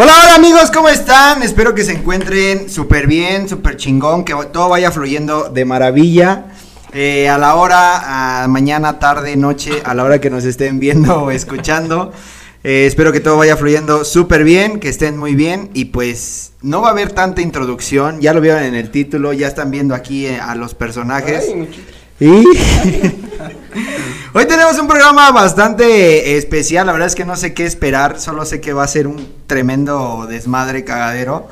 Hola, hola amigos, ¿cómo están? Espero que se encuentren súper bien, súper chingón, que todo vaya fluyendo de maravilla. Eh, a la hora, mañana, tarde, noche, a la hora que nos estén viendo o escuchando. Eh, espero que todo vaya fluyendo súper bien, que estén muy bien y pues no va a haber tanta introducción, ya lo vieron en el título, ya están viendo aquí eh, a los personajes. Y hoy tenemos un programa bastante especial, la verdad es que no sé qué esperar, solo sé que va a ser un tremendo desmadre cagadero.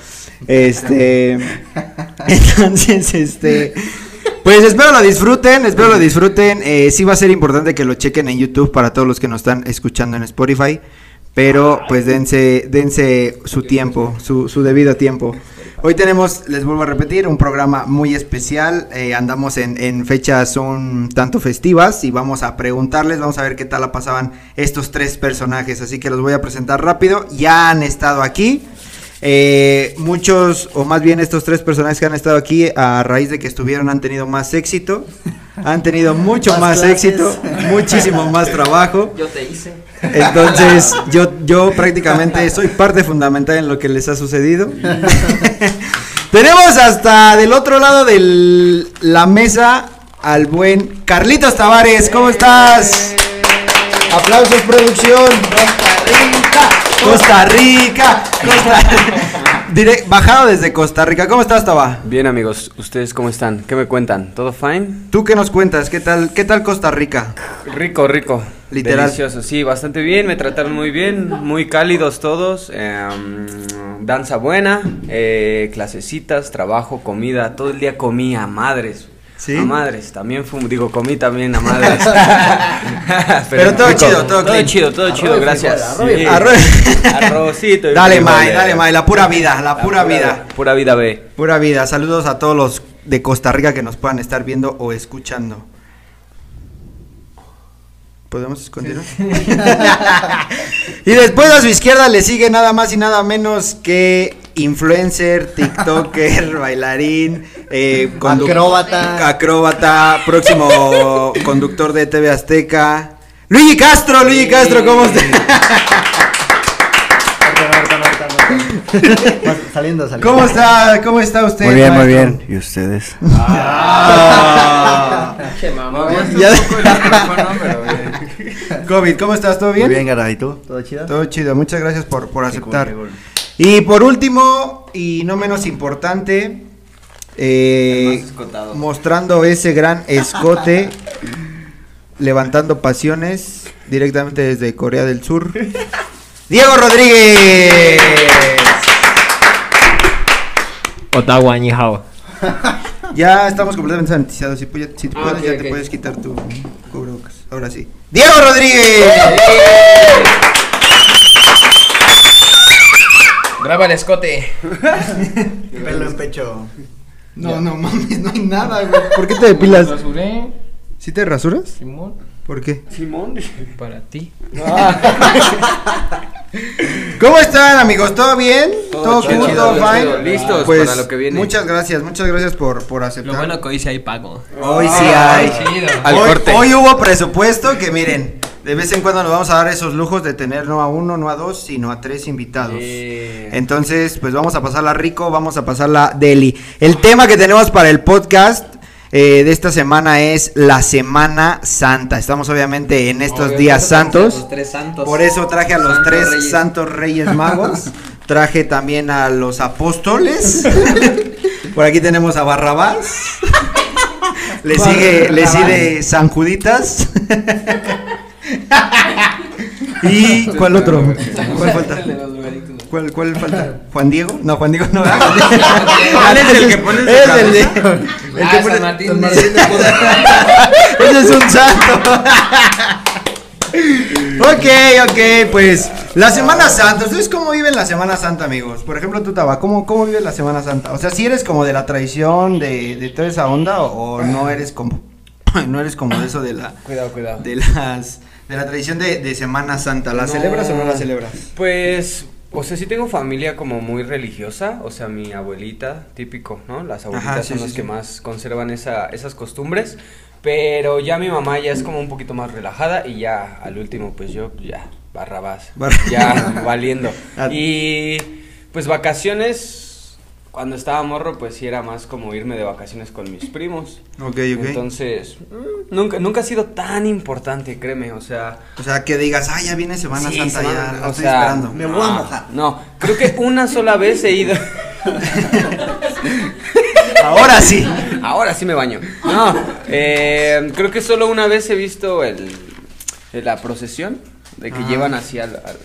Este, entonces, este, pues espero lo disfruten, espero lo disfruten. Eh, sí va a ser importante que lo chequen en YouTube para todos los que nos están escuchando en Spotify. Pero pues dense, dense su tiempo, su, su debido tiempo. Hoy tenemos, les vuelvo a repetir, un programa muy especial. Eh, andamos en, en, fechas un tanto festivas y vamos a preguntarles, vamos a ver qué tal la pasaban estos tres personajes. Así que los voy a presentar rápido. Ya han estado aquí. Eh, muchos, o más bien estos tres personajes que han estado aquí, a raíz de que estuvieron, han tenido más éxito, han tenido mucho más, más éxito, muchísimo más trabajo. Yo te hice. Entonces, yo, yo prácticamente soy parte fundamental en lo que les ha sucedido. Tenemos hasta del otro lado de la mesa al buen Carlitos Tavares. ¿Cómo estás? Aplausos, producción. Costa Rica, Costa Rica. bajado desde Costa Rica. ¿Cómo estás, Taba? Bien, amigos. ¿Ustedes cómo están? ¿Qué me cuentan? ¿Todo fine? ¿Tú qué nos cuentas? ¿Qué tal, qué tal Costa Rica? Rico, rico. Literal. Delicioso, sí, bastante bien. Me trataron muy bien. Muy cálidos todos. Eh, danza buena. Eh, clasecitas, trabajo, comida. Todo el día comía, madres. ¿Sí? A madres, también fum, digo, comí también a madres. Pero, todo rico. chido, todo, todo chido, todo Arroz chido, gracias. frijol, arroz Sí. Arrocito. y Dale. May, dale, May, la pura vida, la pura vida. Pura vida, ve. Pura vida. Saludos a todos los de Costa Rica que nos puedan estar viendo o escuchando. ¿Podemos continuar? y después a su izquierda le sigue nada más y nada menos que influencer, TikToker, bailarín, eh, Acróbata. acróbata, próximo conductor de TV Azteca. Luigi Castro, Luigi Castro, ¿cómo está? Saliendo, saliendo. ¿Cómo está? ¿Cómo está usted? Muy bien, muy bien. ¿Y ustedes? Ah. Che, mamá. Ya- COVID, ¿cómo estás? ¿Todo bien? Muy bien, Gara. ¿Y tú? ¿Todo chido? Todo chido, muchas gracias por, por aceptar. Cool, Y por último, y no menos importante, eh, mostrando ese gran escote, levantando pasiones directamente desde Corea del Sur, Diego Rodríguez. Ottawa, ni hao. Ya estamos completamente sanitizados. Si, Ah, puedes, ok, ya ok. te puedes quitar tu cubrebocas. Ahora sí. Diego Rodríguez. Graba el escote. Pelo en pecho. No, no mames, no hay nada, güey. ¿Por qué te depilas? Rasuré, ¿Sí te rasuras? Simón, ¿Por qué? Simón. para ti. ¿Cómo están, amigos? ¿Todo bien? ¿Todo, chido, cool? ¿Todo chido, fine? chido. Listos Pues, para lo que viene. Muchas gracias, muchas gracias por, por aceptar. Lo bueno que hoy sí hay pago. Hoy sí Ah, hay. Al hoy, corte. hoy hubo presupuesto que miren, de vez en cuando nos vamos a dar esos lujos de tener no a uno, no a dos, sino a tres invitados. Entonces, pues vamos a pasarla rico, vamos a pasarla deli. El tema que tenemos para el podcast eh, de esta semana es la Semana Santa. Estamos obviamente en estos Obvio, días santos. los tres santos. Por eso traje a los tres reyes. santos reyes magos. Traje también a los apóstoles. Por aquí tenemos a Barrabás. Le sigue, le sigue San Juditas. ¿Y cuál otro? ¿Cuál falta? ¿Cuál, ¿Cuál falta? ¿Juan Diego? No, Juan Diego no. ¿Cuál es el que pone el de. El Ah, que San pone- Martín. Ese es un santo. ok, ok, pues la Semana Santa. ¿Ustedes cómo viven la Semana Santa, amigos? Por ejemplo, tú, Taba, ¿cómo, ¿cómo vives la Semana Santa? O sea, si eres como de la tradición, de, de toda esa onda, o, o no eres como. No eres como de eso de la. Cuidado, cuidado. De las. De la tradición de, de Semana Santa. ¿La No. celebras o no la celebras? Pues, o sea, sí tengo familia como muy religiosa, o sea, mi abuelita, típico, ¿no? Las abuelitas Ajá, sí, son sí, las sí. que más conservan esa, esas costumbres, pero ya mi mamá ya es como un poquito más relajada y ya al último, pues yo ya Barrabás. Bar- Ya, valiendo. Ah. Y pues vacaciones, cuando estaba morro, pues sí era más como irme de vacaciones con mis primos. Ok, ok. Entonces, mm, nunca, nunca ha sido tan importante, créeme, o sea... o sea, que digas, ah, ya viene Semana sí, Santa, semana- ya la estoy sea, esperando. Me voy a mojar. No, creo que una sola vez he ido... Ahora sí. Ahora sí me baño. No, eh, creo que solo una vez he visto el, la procesión de que Ajá. llevan así al, al-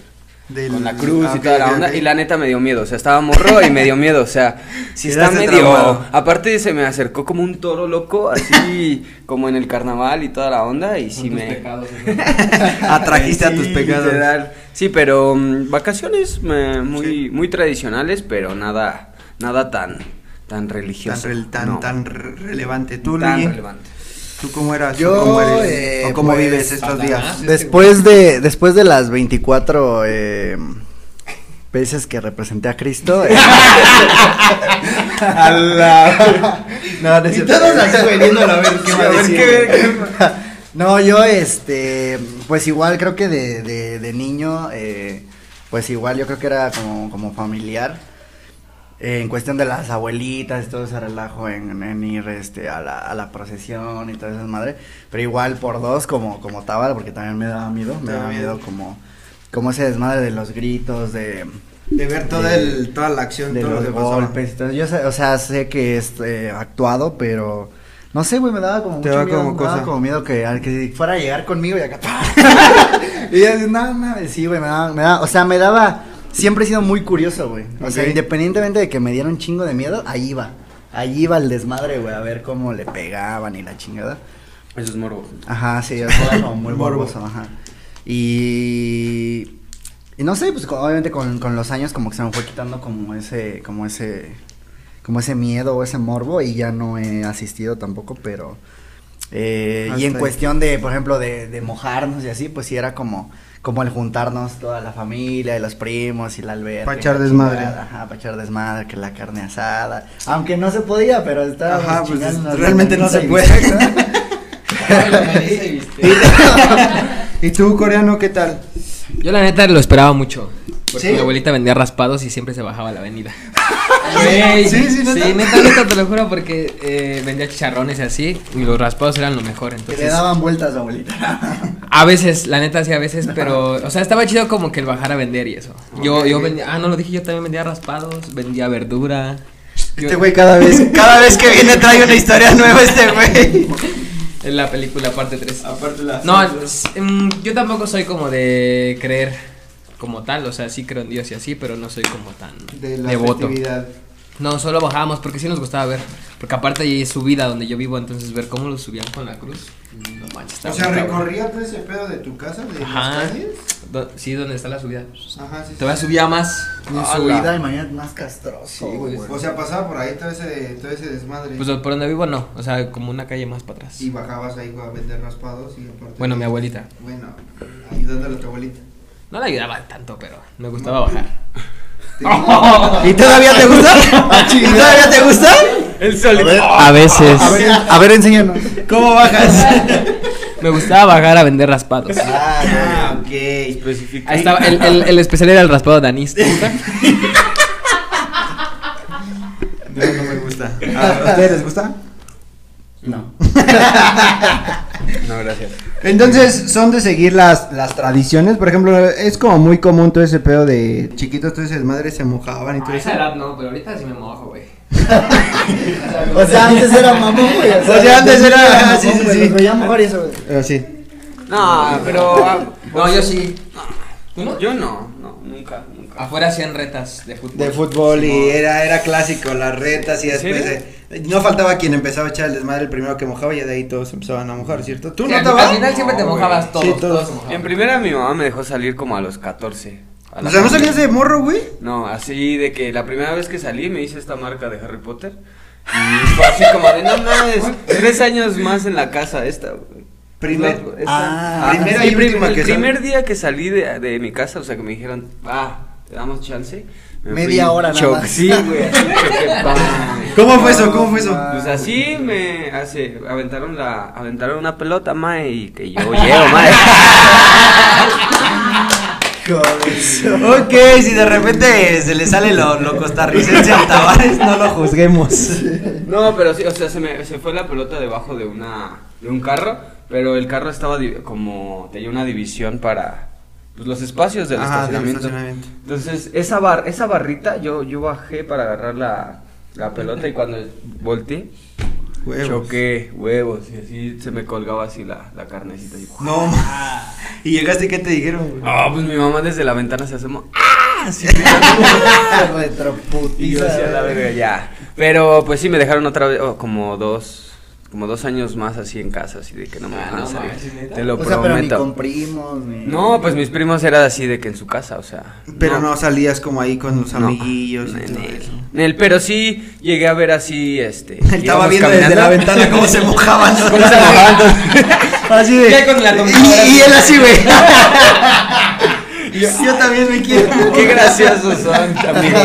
Del- con la cruz ah, y ok, toda la onda y la neta me dio miedo, o sea, estaba morro y me dio miedo, o sea, si está medio traumado. aparte se me acercó como un toro loco, así como en el carnaval y toda la onda y sí tus me pecados, Atrajiste a tus pecados. literal. Sí, pero mm, vacaciones me- muy muy tradicionales, pero nada nada tan tan Tan, religioso. rel- tan, no, tan re- relevante. ¿Tú, tan relevante. ¿Tú cómo eras? Yo, ¿O cómo, eres? eh, ¿O cómo pues, vives estos días? Después de, después de las 24 eh, veces que representé a Cristo. eh, no, no es Y cierto. todos así, güey, viéndolo a ver qué va a A ver decir. qué- No, yo, este, pues igual creo que de, de, de niño, eh, pues igual yo creo que era como, como familiar. En cuestión de las abuelitas, todo ese relajo en, en ir este, a, la, a la procesión y toda esa madre. Pero igual por dos, como, como Tabal, porque también me daba miedo. Me daba miedo como, como ese desmadre de los gritos, de, De ver toda, de- el, toda la acción, de todo lo los que pasaba. golpes. y todo. Yo, sé- o sea, sé que es eh, actuado, pero no sé, güey, me daba como Te mucho miedo, como me daba como miedo que, al que fuera a llegar conmigo y acá. y yo no, no, sí, güey, me daba, me daba, o sea, me daba, siempre he sido muy curioso, güey. O sea, independientemente de que me diera un chingo de miedo, ahí iba. Ahí iba el desmadre, güey, a ver cómo le pegaban y la chingada. Eso es morbo. Ajá, sí, eso era como muy Morbo. morboso, ajá. Y, y no sé, pues con- obviamente con, con los años como que se me fue quitando como ese, como ese, como ese miedo o ese morbo y ya no he asistido tampoco, pero, eh, y en cuestión de, por ejemplo, de, de mojarnos y así, pues sí era como, como el juntarnos toda la familia y los primos y la alberca. Pa' y echar la desmadre. chingada, Ajá, para echar desmadre, que la carne asada, aunque no se podía, pero estaba Ajá, pues, realmente no se puede. ¿Y tú, coreano, qué tal? Yo la neta lo esperaba mucho. Porque ¿Sí? mi abuelita vendía raspados y siempre se bajaba a la avenida. Güey, Sí, sí, ¿neta? sí, neta, neta, te lo juro, porque eh, vendía chicharrones y así, y los raspados eran lo mejor, Que le entonces... daban vueltas a abuelita. A veces, la neta sí, a veces, pero, o sea, estaba chido como que el bajar a vender y eso. Yo, yo vendía, ah, no lo dije, yo también vendía raspados, vendía verdura. Este güey cada vez, cada vez que viene trae una historia nueva este güey. En la película, parte 3. Aparte la No, es- mm, yo tampoco soy como de creer como tal, o sea, sí creo en Dios y así, pero no soy como tan de la devoto. festividad. No, solo bajábamos porque sí nos gustaba ver, porque aparte ahí es subida donde yo vivo, entonces ver cómo lo subían con la cruz. No manches, O sea, recorría todo ese pedo de tu casa, de Ajá. las calles. Do- Sí, donde está la subida. Ajá, sí. Te vas a subir a más. En su vida, imagínate, más castroso, Sí, güey. güey. O sea, pasaba por ahí todo ese, todo ese desmadre. Pues por donde vivo no, o sea, como una calle más para atrás. y bajabas ahí a vender raspados y aparte. Bueno, mi abuelita. Bueno, ayudándole a tu abuelita. No la ayudaba tanto, pero me gustaba bajar. ¿Y todavía te gusta? ¿Y todavía te gusta? El A solito. ver, A veces. a ver, a ver, enséñanos. ¿Cómo bajas? Me gustaba bajar a vender raspados. Ah, ok. Especifica. Ahí estaba, el, el, el especial era el raspado de anís. ¿te gusta? No, no me gusta. ¿A ustedes les gusta? No. No, gracias. Entonces, son de seguir las, las tradiciones. Por ejemplo, es como muy común todo ese pedo de chiquitos, todo ese desmadre se mojaban y todo A eso. esa edad no, pero ahorita sí me mojo, güey. O sea, antes era mamón, güey. O sea, antes era- mamón, sí, sí, sí. Mejor y eso, güey. Pero sí. No, pero. ah, No, yo sí. ¿Tú no? Yo no, no, nunca, nunca. Afuera hacían retas de fútbol. De fútbol y era, era clásico, las retas y ¿En después no faltaba quien empezaba a echar el desmadre el primero que mojaba y de ahí todos empezaban a mojar, ¿cierto? ¿Tú Sí, no al- te Al final siempre te No, mojabas todos. Sí, todos. todos. En primera mi mamá me dejó salir como a los 14. A O sea, ¿no familia. salías de morro, güey? No, así de que la primera vez que salí me hice esta marca de Harry Potter. Y fue así como de, no mames, tres años más en la casa esta, güey. Primer- Esta- ah, primera sí, y prim- última el que primer día que salí de, de mi casa, o sea, que me dijeron, va, te damos chance. Me Media hora nada choc- más. Sí, güey. ¿Cómo fue eso? ¿Cómo fue eso? Pues así me hace, aventaron la, aventaron una pelota, mae, y que yo llego, mae. Ok, si de repente se le sale lo, lo costarricense al Tavares, no lo juzguemos. No, pero sí, o sea, se me se fue la pelota debajo de una de un carro, pero el carro estaba di- como tenía una división para pues, los espacios del Ajá, del estacionamiento. Entonces, esa bar esa barrita yo yo bajé para agarrar la, la pelota y cuando volteé Huevos. choqué huevos y así se me colgaba así la, la carnecita y No, ma. ¿Y llegaste y qué te dijeron? Ah, pues mi mamá desde la ventana se asomó. ¡Ah! Así, Retroputiza, y yo decía, la verga, ya. Pero pues sí me dejaron otra vez oh, como dos como dos años más así en casa, así de que no me Ah. Te lo O sea, pero ni prometo. con primos, ni... No, pues mis primos era así de que en su casa, o sea. Pero no, salías como ahí con los no, amiguillos y en todo él. eso. En él, pero sí llegué a ver así, este. Él estaba viendo desde caminando. la ventana cómo se mojaban. ¿no? Cómo se mojaban. Así de. Ya con la y, y él así, güey. Yo también me quiero. Qué graciosos son, amigos.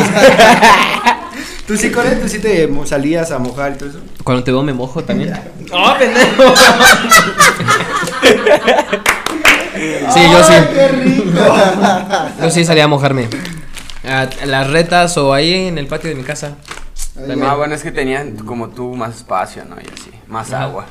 ¿Tú sí, Core? ¿Tú sí te salías a mojar y todo eso? Cuando te veo me mojo también. ¡Oh, pendejo! sí, yo sí. ¡Qué rico! Yo sí salía a mojarme. A las retas o ahí en el patio de mi casa. También. Ah, bueno, es que tenían como tú más espacio, ¿no? Y así, más agua.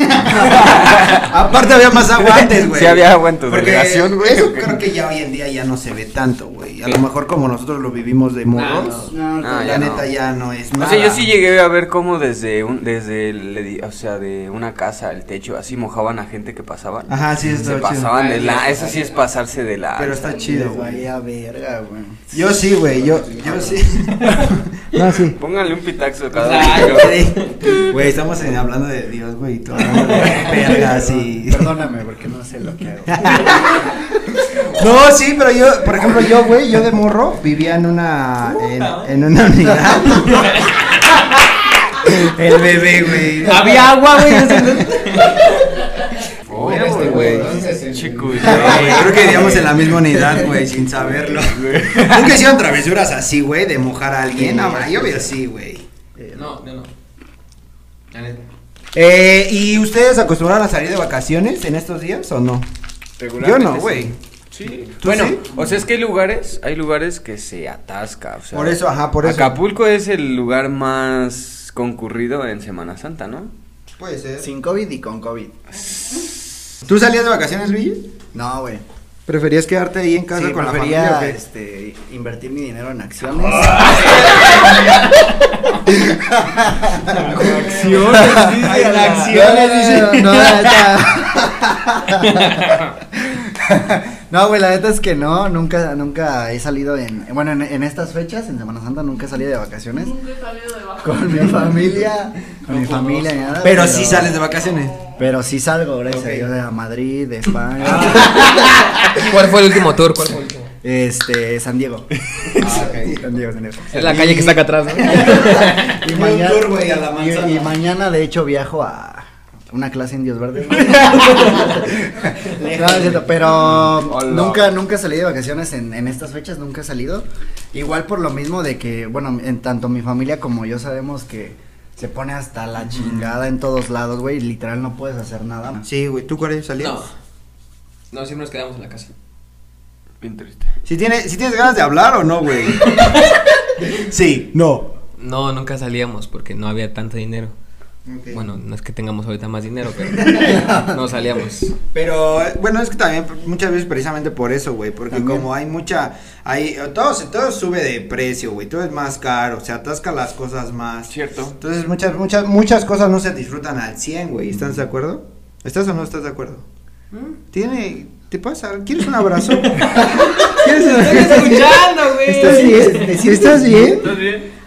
Aparte había más agua antes, güey. Sí había agua en tu Porque delegación, güey, Eso ¿o creo que ya hoy en día ya no se ve tanto, güey. A lo mejor como nosotros lo vivimos de morros, No, Ah, la ya no. neta ya no es O nada. sea, yo sí llegué a ver cómo desde un, desde el o sea, de una casa el techo, así mojaban a gente que pasaba. Ajá, sí, Se está chido. pasaban de la, eso sí es pasarse de la. Pero está chido, güey. Vaya verga, güey. Yo sí, güey, yo, yo sí. no, sí. Pónganle un pitaxo cada uno. Güey, estamos en- hablando de Dios, güey, y tú vergas y... Perdóname porque no sé lo que hago. No, sí, pero yo, por ejemplo, yo, güey, yo de morro vivía en una, en, en una unidad. El bebé, güey. Había agua, güey. Oh, este. Chico, Güey, Creo que vivíamos en la misma unidad, güey, sin saberlo. Nunca hicieron travesuras así, güey, de mojar a alguien. No, yo veo así, güey. No, no, no. Eh, ¿y ustedes acostumbran a salir de vacaciones en estos días o no? Yo no, güey. Sí. ¿Tú Bueno, sí? o sea, es que hay lugares, hay lugares que se atasca, o sea. Por eso, ajá, por eso. Acapulco es el lugar más concurrido en Semana Santa, ¿no? Puede ser. Sin COVID y con COVID. ¿Tú salías de vacaciones, Luigi? No, güey. ¿Preferías quedarte ahí en casa Sí, con la familia o qué? este, invertir mi dinero en acciones. Acciones, Ay, en no, acciones, dice. No, no, neta. No, güey, la neta es que no, nunca, nunca he salido en, bueno, en, en estas fechas, en Semana Santa, nunca he salido de vacaciones Nunca he salido de vacaciones. con mi familia, con mi familia ni nada. Pero sí sales de vacaciones. Pero sí salgo, gracias Ok. a Dios, a Madrid, de España, ¿Cuál fue el último tour? ¿Cuál fue el último? este, San Diego. Ah, ok. San Diego, San Diego. Es la calle que está acá atrás, ¿no? Y Un mañana, tour, güey, a la y- manzana. y mañana, de hecho, viajo a una clase en Dios Verdes. No, es cierto, pero Hola. nunca, nunca salí de vacaciones en, en estas fechas, nunca he salido. Igual por lo mismo de que, bueno, en tanto mi familia como yo sabemos que se pone hasta la chingada en todos lados, güey, literal no puedes hacer nada. Sí, güey, ¿tú cuál salías? No. No, siempre nos quedamos en la casa. Bien triste. ¿Si, tiene, si tienes ganas de hablar o no, güey? sí, no. No, nunca salíamos porque no había tanto dinero. Bueno, no es que tengamos ahorita más dinero, pero no salíamos. Pero eh, bueno, es que también muchas veces precisamente por eso, güey, porque También. como hay mucha, hay, todo, se- todo sube de precio, güey, todo es más caro, se atasca las cosas más. Cierto. Entonces muchas, muchas, muchas cosas no se disfrutan al 100, güey, ¿estás de acuerdo? ¿Estás o no estás de acuerdo? Tiene, ¿te pasa? ¿Quieres un abrazo? ¿Quieres un escuchando, güey. ¿Estás bien? ¿Estás bien? ¿Estás bien?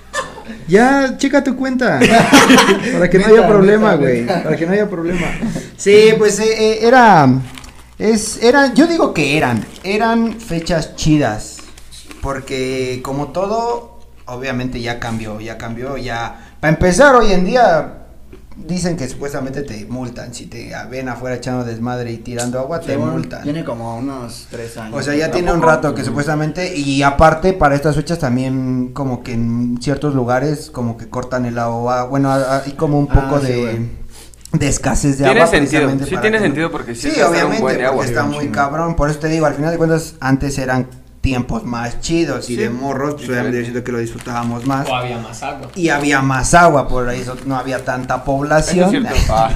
Ya, checa tu cuenta. para que no haya problema, güey. Para que no haya problema. Sí, pues eh, eh, era. Es, eran, yo digo que eran. Eran fechas chidas. Porque como todo, obviamente ya cambió. Ya cambió, ya. Para empezar, hoy en día. Dicen que supuestamente te multan. Si te ven afuera echando desmadre y tirando agua, te Según multan. Tiene como unos tres años. O sea, ya ¿A tiene un rato que supuestamente, y aparte para estas fechas también como que en ciertos lugares como que cortan el agua, bueno, a- hay como un Ah, poco sí, de, güey. de escasez de Tiene agua. sentido, precisamente sí tiene sentido porque sí un obviamente, buen de porque agua. está muy cabrón. Por eso te digo, al final de cuentas, antes eran tiempos más chidos y Sí, de morros, pues obviamente yo siento que lo disfrutábamos más. O había más agua. Y había más agua, por eso no había tanta Eso es población. cierto. Ah.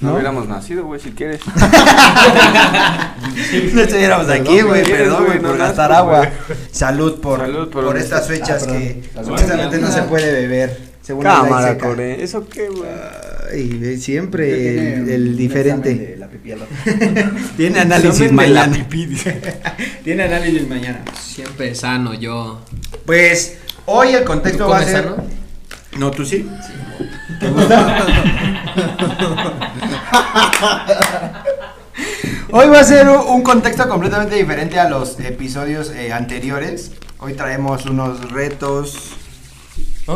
No, ¿No? hubiéramos nacido, güey, si quieres. no estuviéramos aquí, güey, perdón, güey, no por nazco, gastar agua. Salud por, Salud por estas fechas Ah, que supuestamente no se puede beber. Según Cámara, core. ¿Eso qué, güey? Ay, ve, siempre Tiene el, diferente. de la. Tiene análisis mañana. Tiene análisis mañana. Siempre sano yo. Pues hoy el contexto ¿Tú va a ser. sano? No, tú sí. ¿Te gusta? Hoy va a ser un un contexto completamente diferente a los episodios eh, anteriores. Hoy traemos unos retos.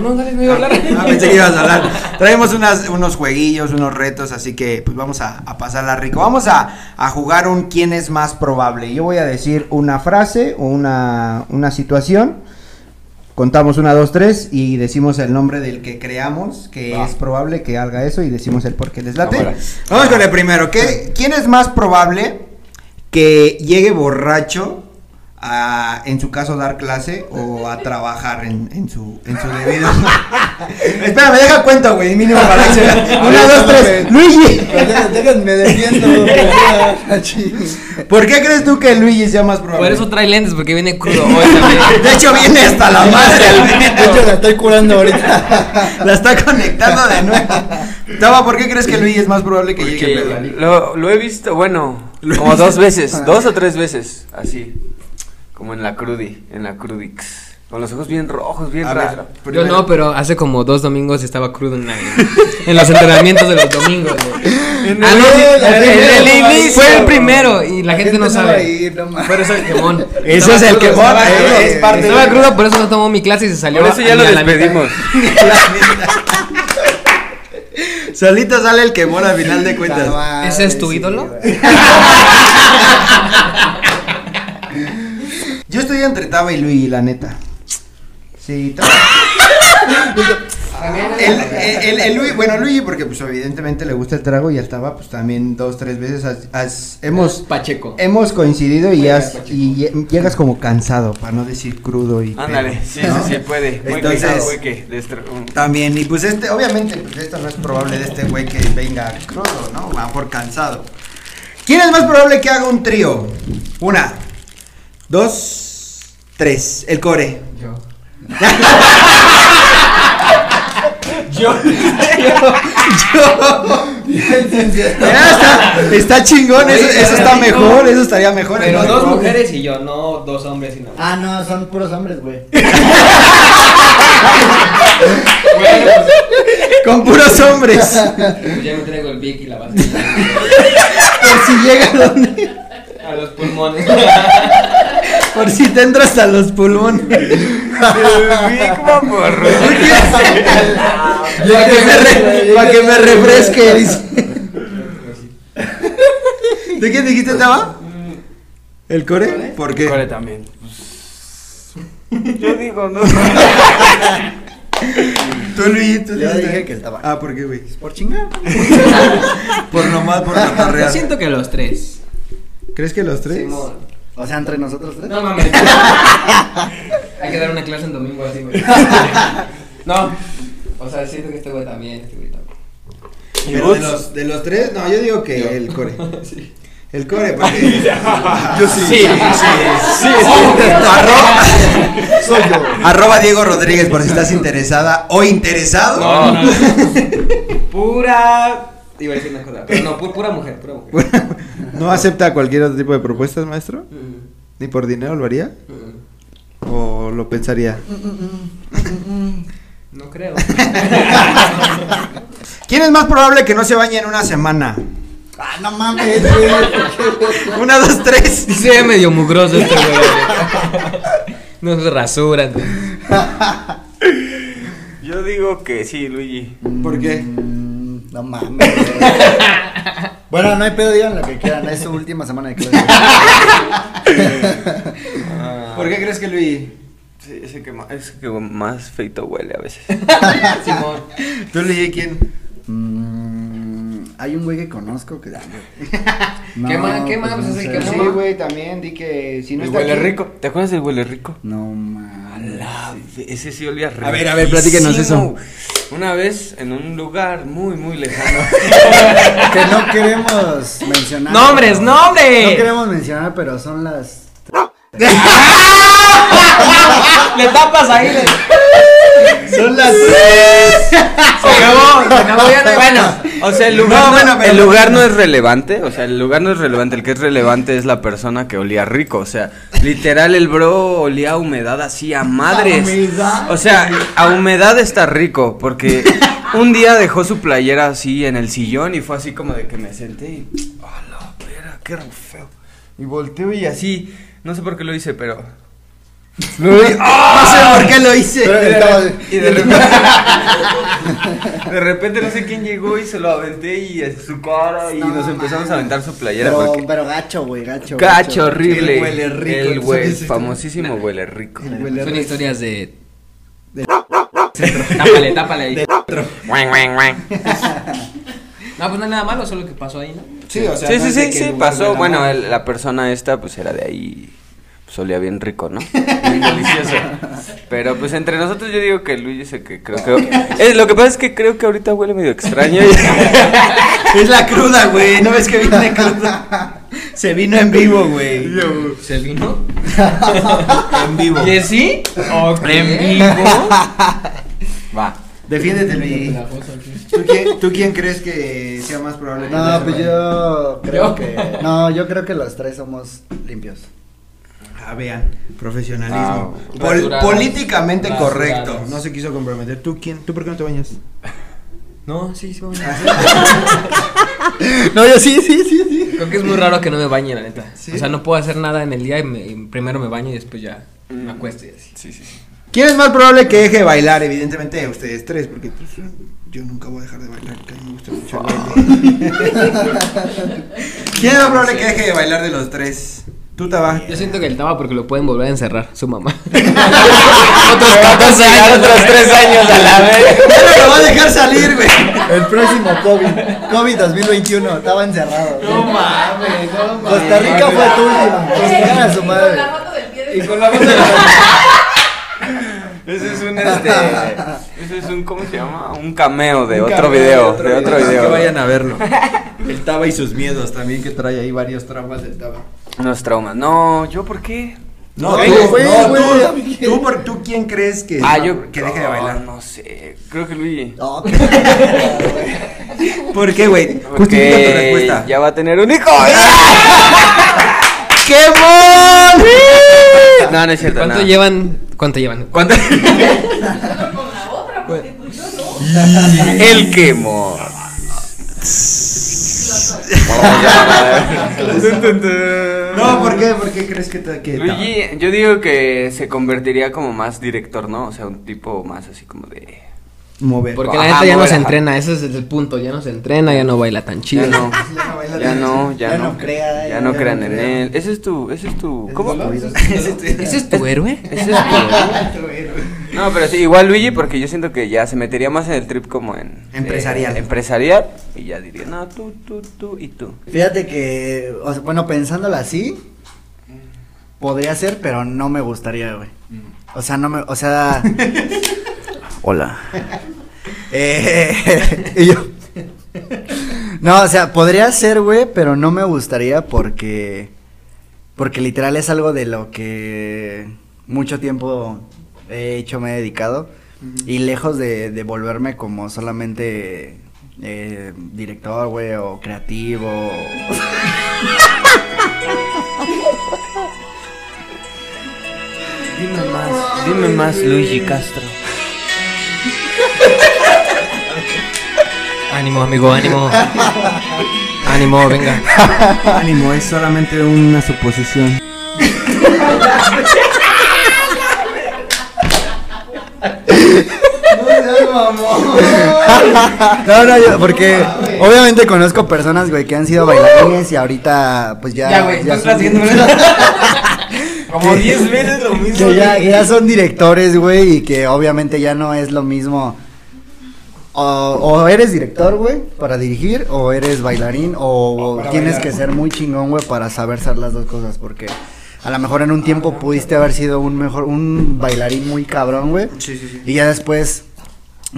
No, no, dale, no iba a hablar. Ah, pensé que ibas a hablar. Traemos unas, unos jueguillos, unos retos, así que pues vamos a, a pasarla rico. Vamos a, a jugar un quién es más probable. Yo voy a decir una frase o una, una situación. Contamos una, dos, tres y decimos el nombre del que creamos que Va. es probable que haga eso y decimos el por qué les late. Ahora. Vamos con el primero. ¿Qué, ¿Quién es más probable que llegue borracho a, en su caso, dar clase o a trabajar en, en su, en su debido? Espérame, deja cuenta, güey, mínimo para. Una, dos, tres. Luigi, Déjenme- defiendo. ¿por qué crees tú que Luigi sea más probable? Por eso trae lentes, porque viene crudo hoy también. De hecho, viene hasta la madre al De hecho, la estoy curando ahorita. La está conectando de nuevo. Taba, ¿por qué crees que Luigi es más probable que llegue? Porque lo, lo he visto, bueno, como dos veces, dos o tres veces, así. Como en la crudi, en la crudix. Con los ojos bien rojos, bien A ver, raro. Yo no, pero hace como dos domingos estaba crudo en, la- en los entrenamientos de los domingos. güey. En Ah, el- no, sí, la el, gente el no va a inicio fue el primero y la, gente, no sabe. ir, no. Pero es el quemón. Ese Estaba es el crudo, quemón, estaba eh, crudo. es parte Estaba de- crudo, por eso no tomó mi clase y se salió. Por eso ya lo despedimos. Solito sale el quemón al final de cuentas. ¿Ese es tu sí, ídolo? Yo estoy entre Taba y Luigi, la neta. Sí, Taba. El, el, el- el Luigi, bueno, Luigi, porque pues evidentemente le gusta el trago y al Taba, pues también dos, tres veces has- has- hemos, Pacheco. hemos coincidido y, Juega, has- Pacheco. y lle- llegas como cansado, para no decir crudo y. Ándale, sí, ¿no? sí, sí, puede. Muy Entonces- destro- un- También, y pues este, obviamente, pues esto no es probable de este güey que venga crudo, ¿no? Va por cansado. ¿Quién es más probable que haga un trío? Una, dos, tres. El core. Yo. Yo. Ya está, está chingón, eso, eso está mejor, eso estaría mejor. Pero dos mujeres y yo, no dos hombres y no. Ah, no, son puros hombres, güey. Bueno, Con puros hombres. pues ya me traigo el Vic y la base. Por si llega donde. A los pulmones. Por si te entra hasta los pulmones. Big Maporro. Para que, me re- pa' que me refresque, dice. ¿De quién dijiste estaba? ¿El core? ¿Por qué? Core también. Yo digo, no. Tú, Luis, tú Yo dije que el tabaco. Ah, ¿por qué, güey? Por chingar. Por nomás, por Yo cotorrear. siento que los tres. ¿Crees que los tres? Simón. O sea, entre nosotros tres. No mames. Hay que dar una clase en domingo así, güey. No. O sea, siento que este güey también, este güey también. Pero de los, de los tres, no, yo digo que Yo. el core. Sí. El core, porque. Yo sí. Sí, Sí, Arroba, Soy yo. arroba Diego Rodríguez por si estás interesada o interesado. No, no, no. Pura. Iba a decir una cosa, pero no, pu- pura mujer, pura mujer. ¿No acepta cualquier otro tipo de propuestas, maestro? ¿Ni por dinero lo haría? ¿O lo pensaría? No creo. ¿Quién es más probable que no se bañe en una semana? Ah, no mames. Una, dos, tres. Sí se ve medio mugroso este güey. No se rasuran. Yo digo que sí, Luigi. ¿Por qué? No mames. Bueno, no hay pedo, digan lo que quieran. Es su última semana de clase. ¿Por qué crees que Luis? Sí, ese que más, ese que más feito huele a veces. Simón. ¿Tú, Luis, quién? Mm, hay un güey que conozco que. No, Quema, quema, pues, no es el sé. que Sí, no. güey, también di que si no El está huele aquí- rico. ¿Te acuerdas del huele rico? No mames. Ese sí olía rico. A ver, a ver, platíquenos eso. Una vez en un lugar muy, muy lejano. Que no queremos mencionar. ¡Nombres, pero- nombres! No queremos mencionar, pero son las. Le tapas ahí. Le... Son las Se acabó. Bueno. O sea, el lugar, No, no, bueno, pero- el lugar no es relevante, o sea, el lugar no es relevante, el que es relevante es la persona que olía rico, o sea, literal el bro olía a humedad así a madres. humedad? O sea, a humedad está rico, porque un día dejó su playera así en el sillón y fue así como de que me senté y, la vera, qué feo. Y volteo y así, no sé por qué lo hice, pero... No sé por qué lo hice. Y de repente, de repente no sé quién llegó y se lo aventé y su cara y No, nos empezamos a aventar su playera Pero, porque pero gacho, güey, gacho. gacho horrible. El huele rico, El famosísimo huele rico. El huele Son rico. historias de. Tápale, tápale ahí. Guang, guang, guang. No, pues no hay nada malo, solo que pasó ahí, ¿no? Sí, o sea, Sí, no sí, es de sí, que sí, el lugar pasó. Bueno, el- la persona esta pues era de ahí, pues olía bien rico, ¿no? Bien delicioso. Pero pues entre nosotros yo digo que Luis es el que creo que... Eh, lo que pasa es que creo que ahorita huele medio extraño. y- Es la cruda, güey. ¿No ves que viene cruda? Se vino en vivo, güey. ¿Se vino? En vivo. ¿Y sí? En vivo. Va. Defiéndete, Luis. ¿Tú quién, ¿Tú quién crees que sea más probable? que No, pues yo creo ¿Yo? que. No, yo creo que los tres somos limpios. Ah, vean, profesionalismo. Ah, Pol- rasurados, políticamente rasurados. correcto. No se quiso comprometer. ¿Tú quién? ¿Tú por qué no te bañas? No, sí, sí, bueno. No, yo sí, sí, sí, sí. Creo que es muy raro que no me bañe, la neta. ¿Sí? O sea, no puedo hacer nada en el día y, me- y primero me baño y después ya me acuesto y así. Sí, sí, sí. ¿Quién es más probable que deje de bailar? Evidentemente ustedes tres, porque pues, yo nunca voy a dejar de bailar, que a mí me gusta mucho el baile. ¿Quién es más probable que deje de bailar de los tres? Tú, Taba. Yo siento que el taba porque lo pueden volver a encerrar, su mamá. Otros 14 años, otros 3 años a la vez. ¡Ya no lo va a dejar salir, güey! El próximo COVID. COVID 2021. Estaba encerrado. mames, no Costa Rica fue tu última. Que se gana su Con madre. la foto del pie de Y con la foto de Ese es un este. Ese es un, ¿cómo se llama? Un cameo de Un otro cameo video. otro De otro video. video. Que vayan a verlo. El Taba y sus miedos también, que trae ahí varios traumas del Taba. Unos traumas. No, ¿yo por qué? No, tú, güey, no, güey, tú, tú, por- tú quién crees que, Ah, yo. que deje de no, bailar? No sé. Creo que Luigi. No, ¿Por qué, güey? Justifica tu Porque respuesta. ya va a tener un hijo. ¡Qué mon! No, no es cierto. ¿Cuánto no. llevan? ¿Cuánto llevan? ¿Cuánto? con la otra, porque pues yo no. El quemo. No, ¿por qué? ¿Por qué crees que te que Luigi, yo digo que se convertiría como más director, ¿no? O sea, un tipo más así como de. mover? Porque la neta ya no se entrena, ese es el punto, ya no se entrena, ya no baila tan chido. Ya no. Ya no Ya no, ya, Ya no. no crea, Ya ya- no crean en crea. él. Ese es tu, ese es tu. ¿Cómo? ¿Ese es tu héroe? Ese es tu. No, pero sí, igual Luigi, porque yo siento que ya se metería más en el trip como en. Empresarial. eh, empresarial. Y ya diría, no, tú, tú, tú y tú. Fíjate que, o sea, bueno, pensándolo así, podría ser, pero no me gustaría, güey. O sea, no me, o sea, hola. Eh, y yo, no, o sea, podría ser, güey, pero no me gustaría porque, porque literal es algo de lo que mucho tiempo he hecho, me he dedicado. Y lejos de, de volverme como solamente eh, director, güey, o creativo. Dime más, dime más, Luigi Castro. Ánimo, amigo, ánimo. Ánimo, venga. Ánimo, es solamente una suposición. No, no, yo, porque obviamente conozco personas, güey, que han sido bailarines y ahorita, pues ya. Ya, güey, estás son- haciendo Como 10 veces lo mismo. que ya, ya son directores, güey, y que obviamente ya no es lo mismo. o, o eres director, güey, para dirigir, o eres bailarín, o tienes bailar. que ser muy chingón, güey, para saber hacer las dos cosas, porque a lo mejor en un tiempo pudiste haber sido un mejor, un bailarín muy cabrón, güey. Sí, sí, sí. Y ya después,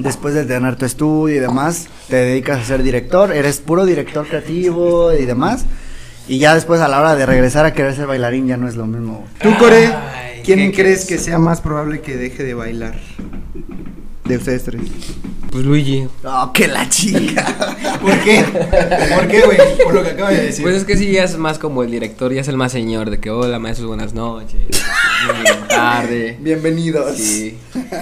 después de tener tu estudio y demás, te dedicas a ser director, eres puro director creativo y demás. Y ya después a la hora de regresar a querer ser bailarín ya no es lo mismo. Tú, Core, ¿quién ¿qué crees crees? que sea más probable que deje de bailar? De ustedes tres. Pues Luigi. Oh, que la chica. ¿Por qué? ¿Por qué, güey? Por lo que acaba de decir. Pues es que sí, ya es más como el director, ya es el más señor de que hola maestros, buenas noches. Buenas tarde. Bienvenidos. Sí.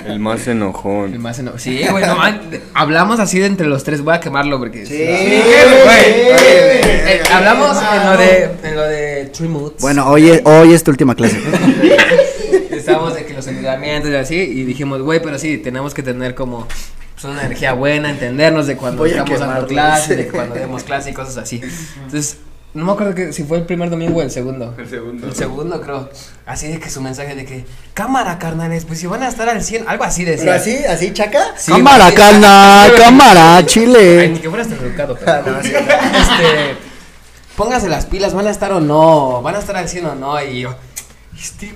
El más El enojón. más eno- Sí, güey, no man, Hablamos así de entre los tres, voy a quemarlo porque. Sí, güey, güey. Hablamos en lo de en lo de Three Moods. Bueno, hoy es, hoy es tu última clase. Estábamos de que los enamoramientos y así, y dijimos, güey, pero sí, tenemos que tener como pues, una energía buena, entendernos de cuando estamos dando clases, de cuando demos clases y cosas así. Entonces, no me acuerdo que si fue el primer domingo o el segundo. El segundo. El segundo, creo. Así de que su mensaje de que, cámara, carnales, pues si van a estar al 100, algo así decía. ¿Pero así, así, chaca? Sí, cámara, carnal, cámara, Ay, chile. ni que fueras tan educado, pero. No, sí. este. Póngase las pilas, ¿van a estar o no? ¿Van a estar al 100 o no? Y yo, este.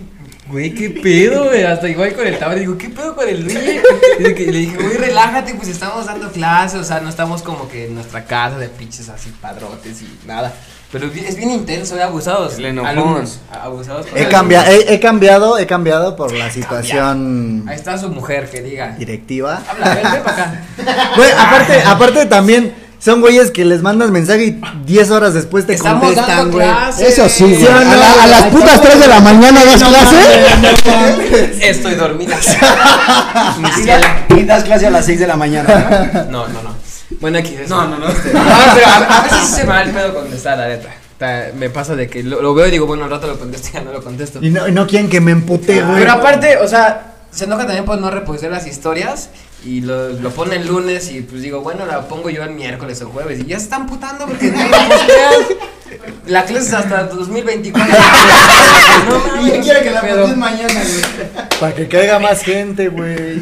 Güey, qué pedo, güey. Hasta igual con el tablet, digo, ¿qué pedo con el Luis? Y de que le dije, güey, relájate, pues estamos dando clases, o sea, no estamos como que en nuestra casa de pinches así padrotes y nada. Pero es bien- intenso, eh, abusados. El. Alumnos, abusados. He, alumnos. cambia- he, he cambiado, he cambiado por la situación Ahí está su mujer que diga. directiva. Habla, ven, ven para acá. Güey, aparte, aparte también son güeyes que les mandas mensaje y 10 horas después te Estamos contestan, güey. Eso sí, ¿Sí güey. o no? A, la- a las putas 3 de la mañana das clase. Estoy dormida. Y das clase a las 6 de la mañana. No, no, no. Bueno, aquí. No, no, no. No, pero a, a veces se me va el pedo contestar, la neta. Ta- Me pasa de que lo, lo veo y digo, bueno, al rato lo contesto y ya no lo contesto. Y no, no quieren que me empute, güey. Pero aparte, o sea, se enoja también por no repostear las historias y lo, lo pone el lunes y pues digo, bueno, la pongo yo el miércoles o jueves y ya se están putando porque no lo posteas. La clase es hasta 2024. No mames, Y quiere que la pongas mañana, güey. Para que caiga más gente, güey.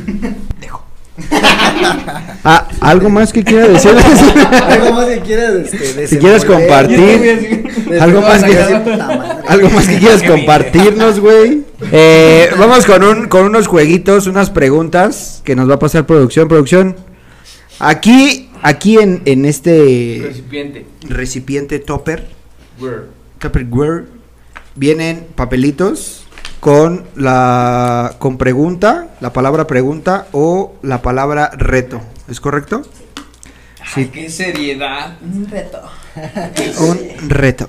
Ah, ¿algo más que quiera decirles? Algo más que quieras, este, Si quieres compartir, algo más que, algo más que quieras compartirnos, güey. Eh, vamos con un, con unos jueguitos, unas preguntas que nos va a pasar producción, producción. Aquí, aquí en, en este Recipiente. recipiente topper, Tupperware, vienen papelitos con la con pregunta, la palabra pregunta o la palabra reto. ¿Es correcto? Ay, qué seriedad. Un reto. Un reto.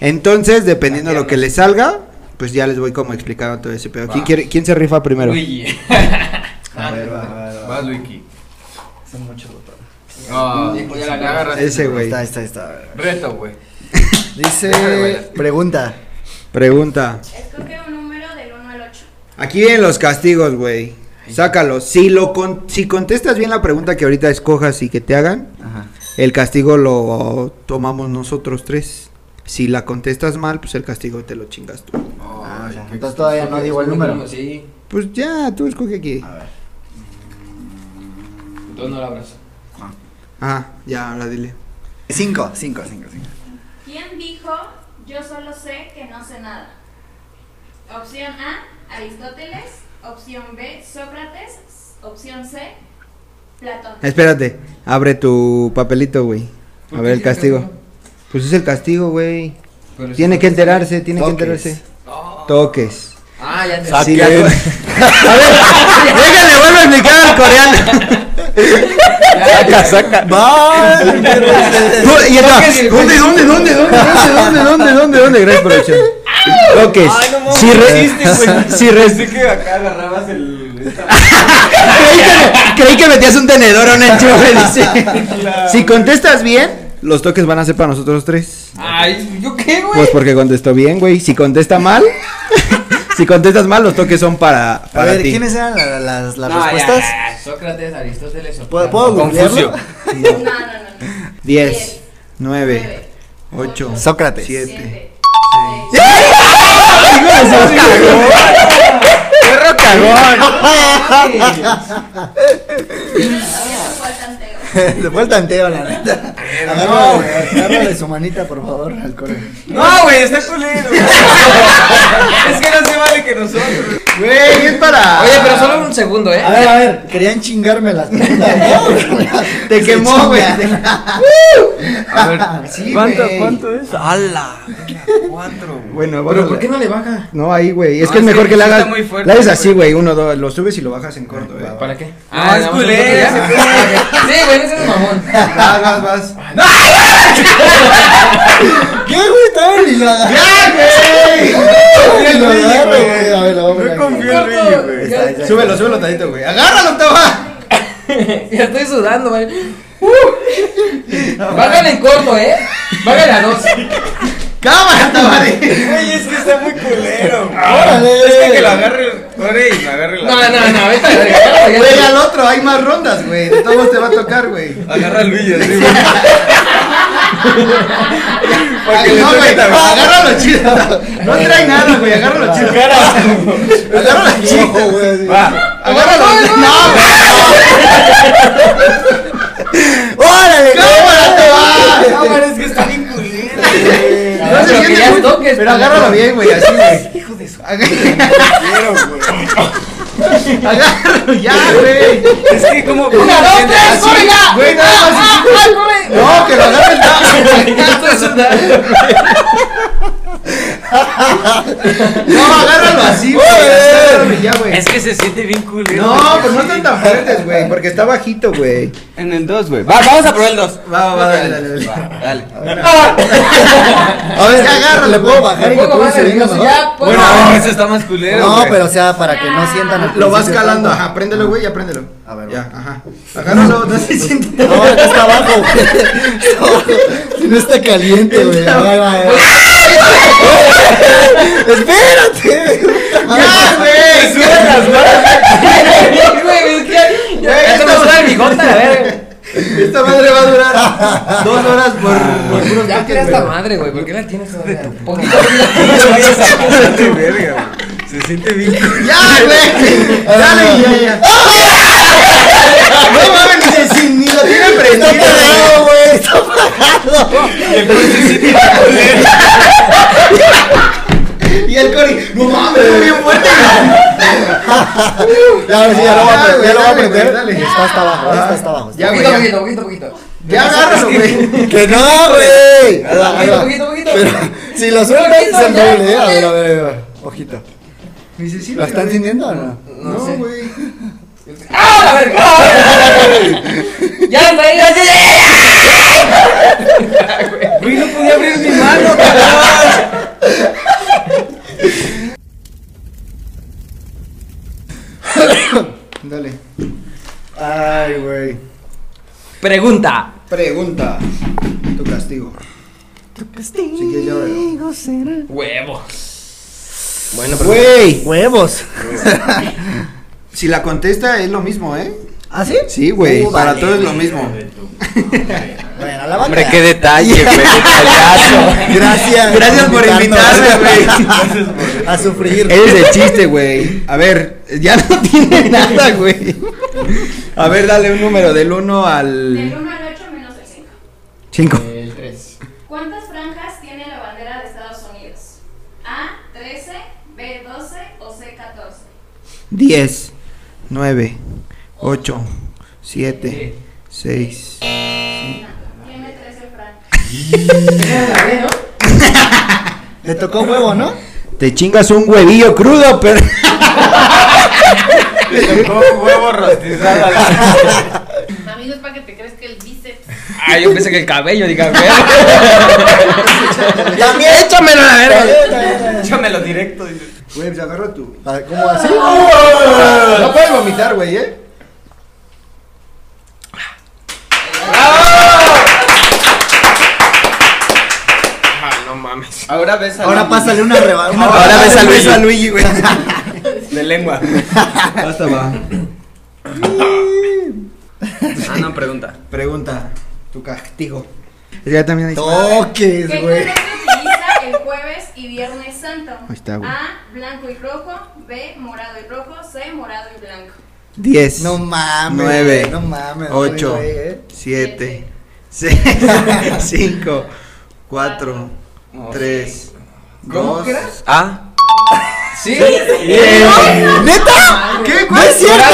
Entonces, dependiendo de lo que les salga, pues ya les voy como explicando todo ese pedo. ¿Quién, quiere, ¿Quién se rifa primero? Luigi. A ver, va, va, va. Vas, Luiki. Son muchos botones. Ya la agarras. Ese güey. Está, está, está. Reto, güey. Dice, pregunta. Pregunta. Escoge un número del 1 al 8. Aquí vienen los castigos, güey. Sácalos. Si lo con- si contestas bien la pregunta que ahorita escojas y que te hagan, Ajá. el castigo lo tomamos nosotros tres. Si la contestas mal, pues el castigo te lo chingas tú. Ah, Entonces todavía no digo el número. Sí. Pues ya, tú escoge aquí. A ver. Entonces no lo abrazo. Ah, ya, ahora dile. Cinco, cinco, cinco, cinco. ¿Quién dijo yo solo sé que no sé nada? Opción A, Aristóteles. Opción B, Sócrates. Opción C, Platón. Espérate, abre tu papelito, güey. A ¿Por ver el castigo. Pues es el castigo, güey. Tiene que enterarse, tiene que enterarse. Oh. Toques. Ah, ya la co- a ver, déjale, vuelvo a explicar al coreano. Saca. Entonces, ¿Dónde, dónde, dónde, dónde, dónde, dónde, dónde, dónde? Gracias, no mames, Si si Pensé que acá agarrabas el. creí, que, metías un tenedor o un enchufe, dice. Si contestas bien, los toques van a ser para nosotros tres. Ay, ¿yo qué, güey? Pues porque contestó bien, güey. Si contesta mal, si contestas mal, los toques son para, A para ver, ti. ¿quiénes eran la- las, las No, respuestas? ya, Sócrates, Aristóteles ¿Puedo. ¿puedo Confucio. No, no, no. no. 10, 9, Nueve, 8, Sócrates. 7. siete, ¡Perro cagón! fue el tanteo, la neta. Agárrale, agárrale su manita, por favor, al. No, güey, está culero. es que no se vale que nosotros. Güey, es para. Oye, pero solo un segundo, ¿eh? A ver, a ver, querían chingarme las. Te quemó, güey. A ver, Sí, ¿cuánto, güey. ¿cuánto es? ¡Hala! Cuatro, güey. Bueno, Pero bueno, ¿por qué no le baja? No, ahí, güey. Es No, que es mejor que le está hagas. muy fuerte, le haces güey. así, güey. Uno, dos. Lo subes y lo bajas en corto, güey. ¿Para qué? Ah, es ya. Sí, güey, ese es mamón. Vas, vas, vas. ¿Qué, güey? Lo agarré. ¡Ya, güey! agarro, güey. A ver, lo a No confío en Luigi, güey. Está, está, Súbelo, súbelo tantito, güey. ¡Agárralo, Octava! Ya estoy sudando, güey. Bájale en corto, ¿eh? Bájale a dos. ¡Cámara, Tabare! Güey, es que está muy culero. Órale. Es que que lo agarre el core y me agarre la. No, no, no, vete a la verga. Güey, al otro, hay más rondas, güey. De todos te va a tocar, güey. Agarra a Luigi así, güey. Le no, güey, agárralo chido. No trae nada, güey, agárralo chido. Agárralo chido, güey. Va. Agárralo. No, ¡Órale! cámara, te va. Cámara, es que está bien culero. No se siente pero agárralo bien, güey, así, güey. De. Agárralo ya, güey. Es que como. Una, dos, tres, corre ya. Güey, nada más. ¡Ah, ah, corre! No, que lo agarre el Ya. No, agárralo así, güey. ya, güey. Es que se siente bien culero. No, pues no están tan fuertes, güey, porque está bajito, güey. En el 2, güey. Va, vamos a probar el 2. Va, va, dale, dale, dale. Dale. A ver, Ya agárralo, ¿le puedo bajar y mejor? ya, pues. Bueno, no, ese está más culero. No, güey. pero o sea, para que no sientan Lo vas calando, ajá, préndelo, güey, ya préndelo. A ver, Ya, ajá. Agárralo, no se siente. No, está abajo, güey. Si no está caliente, güey. Ahí va, ahí va. Espérate. Ya, güey. Sube las manos. Güey, Güey, ya me suda el bigote, a ver. Esta madre va a durar dos horas por, por Ya tira esta madre, güey. ¿Por qué la tienes todavía? Poquito. Se siente bien. Ya, güey. Dale, ya, ya. No mames, ni, se- ni Está apagado, güey. Está apagado. Y el Cori, no mames, bien fuerte. Ya, sí, ya lo voy a güey, ya lo voy a. Está hasta abajo, está hasta abajo. Ya, güey, Poquito, ya. poquito, poquito, poquito. Ya agárralo, güey. Que no, güey. Poquito, poquito, poquito. Si lo sueltas, se ya, doble, eh. A ver, a ver, a ver. Ojito. ¿Lo están güey. sintiendo o no? No güey. ¡Ah, la verga! Ahí, ya, ya, ya. Güey, no podía abrir mi mano, cabrón. Dale. Ay, güey. Pregunta. Pregunta. Tu castigo. Tu castigo. Si quieres, llévalo. Huevos. Bueno, Güey. Huevos. Si la contesta es lo mismo, ¿eh? ¿Ah, sí? Sí, güey. Uh, para vale, todos es lo mismo. Bueno, la Hombre, qué detalle, güey. Gracias. Gracias por invitarme, güey. A sufrir. Ese es el chiste, güey. A ver, ya no tiene nada, güey. A ver, dale un número del 1 Del al 1 al 8 menos el 5. 5. El 3. ¿Cuántas franjas tiene la bandera de Estados Unidos? A, 13, B, 12 o C, 14. 10, 9, 8, 7, 6. Tiene 13 franjas. Le tocó huevo, ¿no? Te chingas un huevillo crudo, pero. huevo rostizado. Amigos, para que te crees que el bíceps. Ah, yo pensé que el cabello, diga, güey. También. Échamelo a la verga. Échamelo directo. dice. Güey, pues agarra. Ah, ¿Cómo así? No puedes vomitar, güey, ¿eh? Ah, no mames. Ahora ves a Ahora Luigi. pásale una reba. una Ahora rebajada ves a Luigi, a Luigi, güey. De lengua. Basta, va. Ah, no, pregunta. Pregunta. Tu castigo. Ya también hay. Toques, ¿Qué güey. el jueves y viernes santo? Ahí está, güey. A, blanco y rojo. B, morado y rojo. C, morado y blanco. 10. No mames. 9, No mames. 8, güey, eh. 7, 6, 5, 4, 3, ¿Cómo 2. que era? Ah. Sí. ¿Neta? ¿Qué? ¡No es cierto!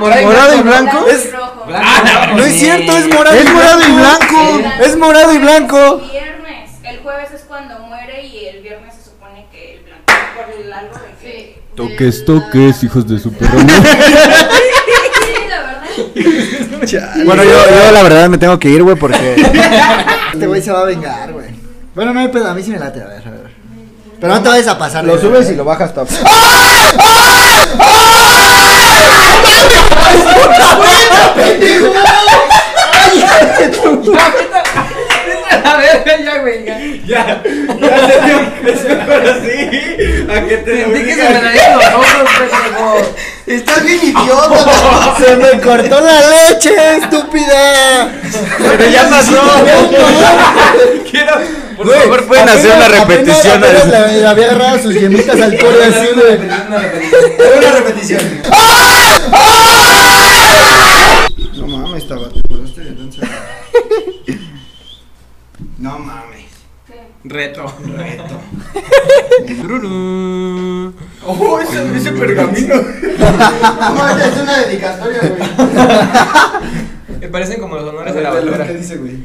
¿Morado y blanco? Es rojo. No es cierto, es morado. Es morado y blanco. Es morado y blanco. El viernes. El jueves es cuando muere y el viernes se supone que el blanco. Por el algo de que. Toques, toques, hijos de su perro. Sí, la verdad. Bueno, yo, yo la verdad me tengo que ir, güey, porque. Este güey se va a vengar, güey. Bueno, no hay pedo, a mí sí me late, a ver, a ver. Pero no te vayas a pasar. Lo subes y lo bajas top. A ver, ya, güey. Ya. Es mejor así. A que te Sentí que se me darían los ojos, pendejo. Estás bien idiota. Se me cortó la leche, estúpida. Pero ya pasó. Quiero. Por Güey, favor, pueden hacer una apenas- repetición. apenas- apenas Le, le había agarrado sus yemitas al core así, güey. Una repetición. No mames, estaba. te pasaste de lanza. No mames. Reto. Reto. Oh, ese, ese pergamino. No, es una dedicatoria, güey. Me parecen como los honores de la bandera. ¿Qué dice, güey?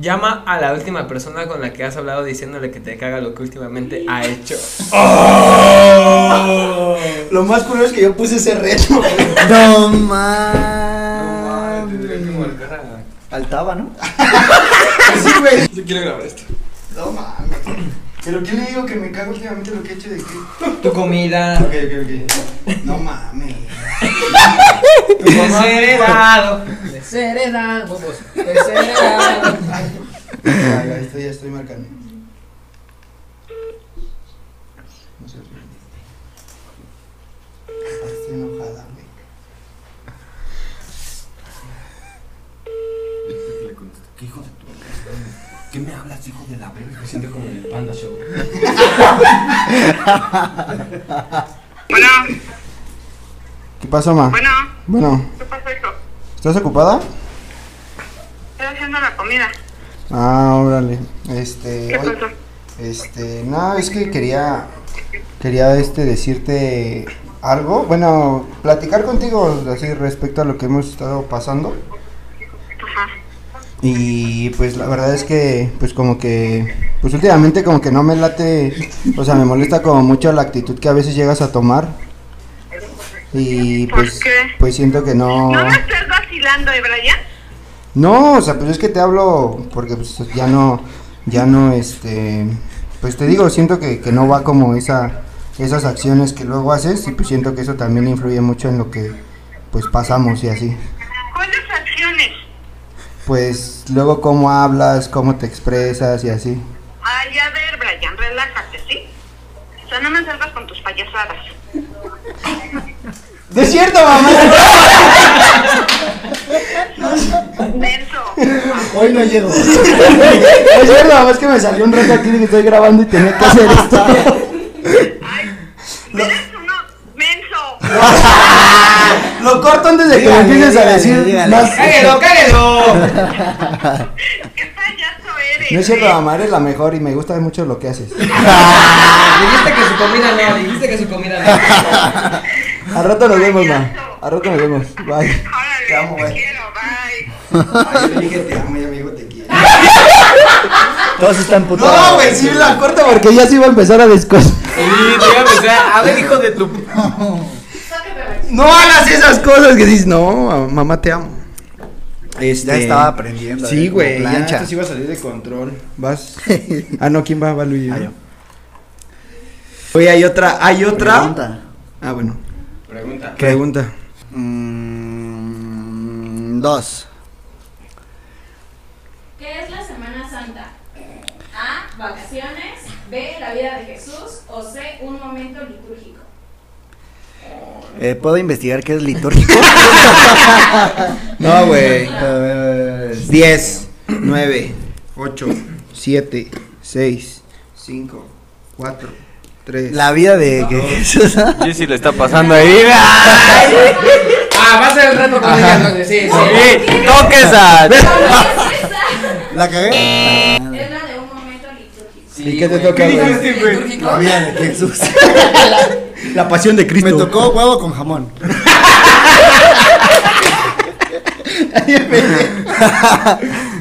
Llama a la última persona con la que has hablado diciéndole que te caga lo que últimamente ha hecho. Lo más curioso es que yo puse ese reto. No mames. Faltaba, ¿no? Sí, güey. Yo quiero grabar esto. No mames. Pero ¿qué le digo que me cago últimamente lo que he hecho de qué? Tu comida. Ok, ok, ok. No mames. Desheredado. Desheredado. Huevos. Desheredado. Ya, ya estoy, ya estoy marcando. No sé. Ah, Estoy enojada, güey. ¿Qué hijo de tu ¿Qué me hablas, hijo de la verga? Me siento como en el Panda Show. Bueno, ¿Qué pasó, ma? bueno, Bueno, ¿qué pasó, hijo? ¿estás ocupada? Estoy haciendo la comida. Ah, órale. Este. ¿Qué oye, pasó? Este, no, es que quería quería este decirte algo, bueno, platicar contigo así respecto a lo que hemos estado pasando. Ajá. Y pues la verdad es que pues como que pues últimamente como que no me late, o sea, me molesta como mucho la actitud que a veces llegas a tomar. Y ¿Por pues qué? pues siento que no ¿No me estás vacilando, eh, Brian? No, o sea, pues es que te hablo porque pues ya no, ya no, este, pues te digo, siento que, que no va como esa, esas acciones que luego haces y pues siento que eso también influye mucho en lo que pues pasamos y así. ¿Cuáles acciones? Pues luego cómo hablas, cómo te expresas y así. Ay, a ver, Brian, relájate, ¿sí? O sea, no me salgas con tus payasadas. ¡Es cierto, mamá! Denso. Hoy no llego. Es cierto, mamá, es que me salió un rato aquí de que estoy grabando y tenía que hacer esto. Ay, eres uno menso. Lo corto antes de que me Dígale, empieces a decir dígale. más. ¡Cáguelo, cáguelo! ¿Qué payaso eres? No es cierto, eh? mamá, eres la mejor y me gusta mucho lo que haces. Dijiste que su comida no, dijiste que su comida no. Al rato nos vemos, ma. Al rato nos vemos. Bye. Órale, Te amo, güey. quiero, bye. Ay, yo dije te amo y amigo te quiero. Todos están putos. No, güey, sí la corto porque ya se iba a empezar a descos. Sí, te iba a empezar. A ver, hijo de tu. No hagas esas cosas que dices, no, ma- mamá te amo. Este... Ya estaba aprendiendo. Sí, eh, güey, ya plancha. esto sí iba a salir de control. Vas. Ah, no, ¿quién va? Va Luis. Ah. Oye, hay otra, hay otra. Pregunta. Ah, bueno. Pregunta. Pregunta. Mm, dos. ¿Qué es la Semana Santa? A. Vacaciones. B. La vida de Jesús. O C. Un momento litúrgico. Eh, ¿Puedo investigar qué es litúrgico? No, güey. Eh, 10, 9, 8, 7, 6, 5, 4, 3. La vida de que Jesús. Jessy le está pasando ahí. Ah, va a ser el reto con ella, entonces, sí, sí. Sí, toque esa. ¿La cagué? Es la de un momento litúrgico. Sí, ¿Y qué te toca? La vida de Jesús. La pasión de Cristo. Me tocó huevo con jamón.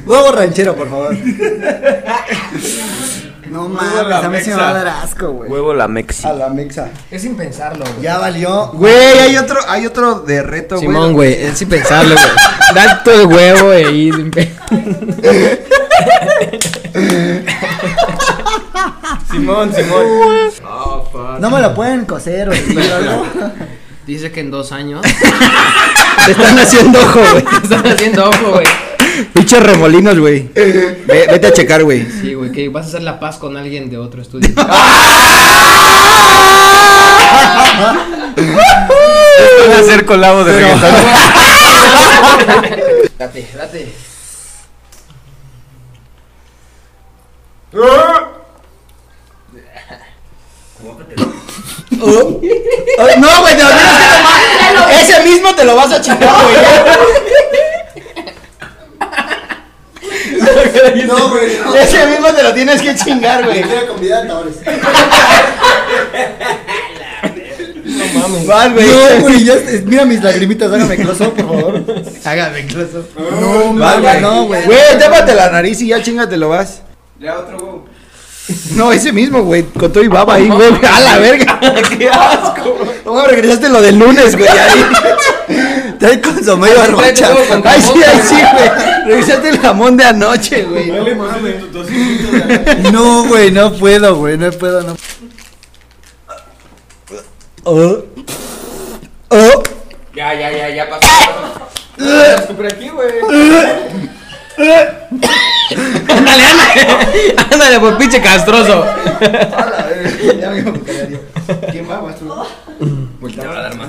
huevo ranchero, por favor. No mames, a mí se me va a dar asco, güey. Huevo la mexi. A la mixa. Es sin pensarlo, güey. Ya valió. Güey, hay otro, hay otro de reto, güey. Simón, güey, es sin pensarlo, güey. Da todo el huevo ahí. sin Simón, Simón. No me lo pueden coser algo. Dice que en dos años Te están haciendo ojo, güey. están haciendo ojo, güey. Pinches remolinos, güey. Ve- vete a checar, güey. Sí, güey, que vas a hacer la paz con alguien de otro estudio. Van a hacer colabo de reggaetón. Date, date. Oh, no, güey, te lo tienes que tomar. Ese mismo te lo vas a chingar, güey. No, güey. No. Ese mismo te lo tienes que chingar, güey. Quiero convidar. No mames. Vas, güey. No, güey, ya es- mira mis lagrimitas, hágame close por favor. Hágame close No, Vas, mames, no, güey. Güey, tápate la nariz y ya chingatelo, vas. Ya otro huevo. No, ese mismo, güey, con todo y baba ahí, güey. A la verga. Qué asco. No regresaste lo del lunes, güey, ahí. Trae consomé y barbacha. Ay, sí, ay, sí, güey. Regresaste el jamón de anoche, güey. No, güey, no puedo, güey, no puedo, no. Oh. Oh. Ya, ya, ya, ya pasó. Estás por aquí, güey. Ándale, ándale. Ándale, pues pinche castroso. Ya me. ¿Quién va? ¿Vas tú? Te va a dar más.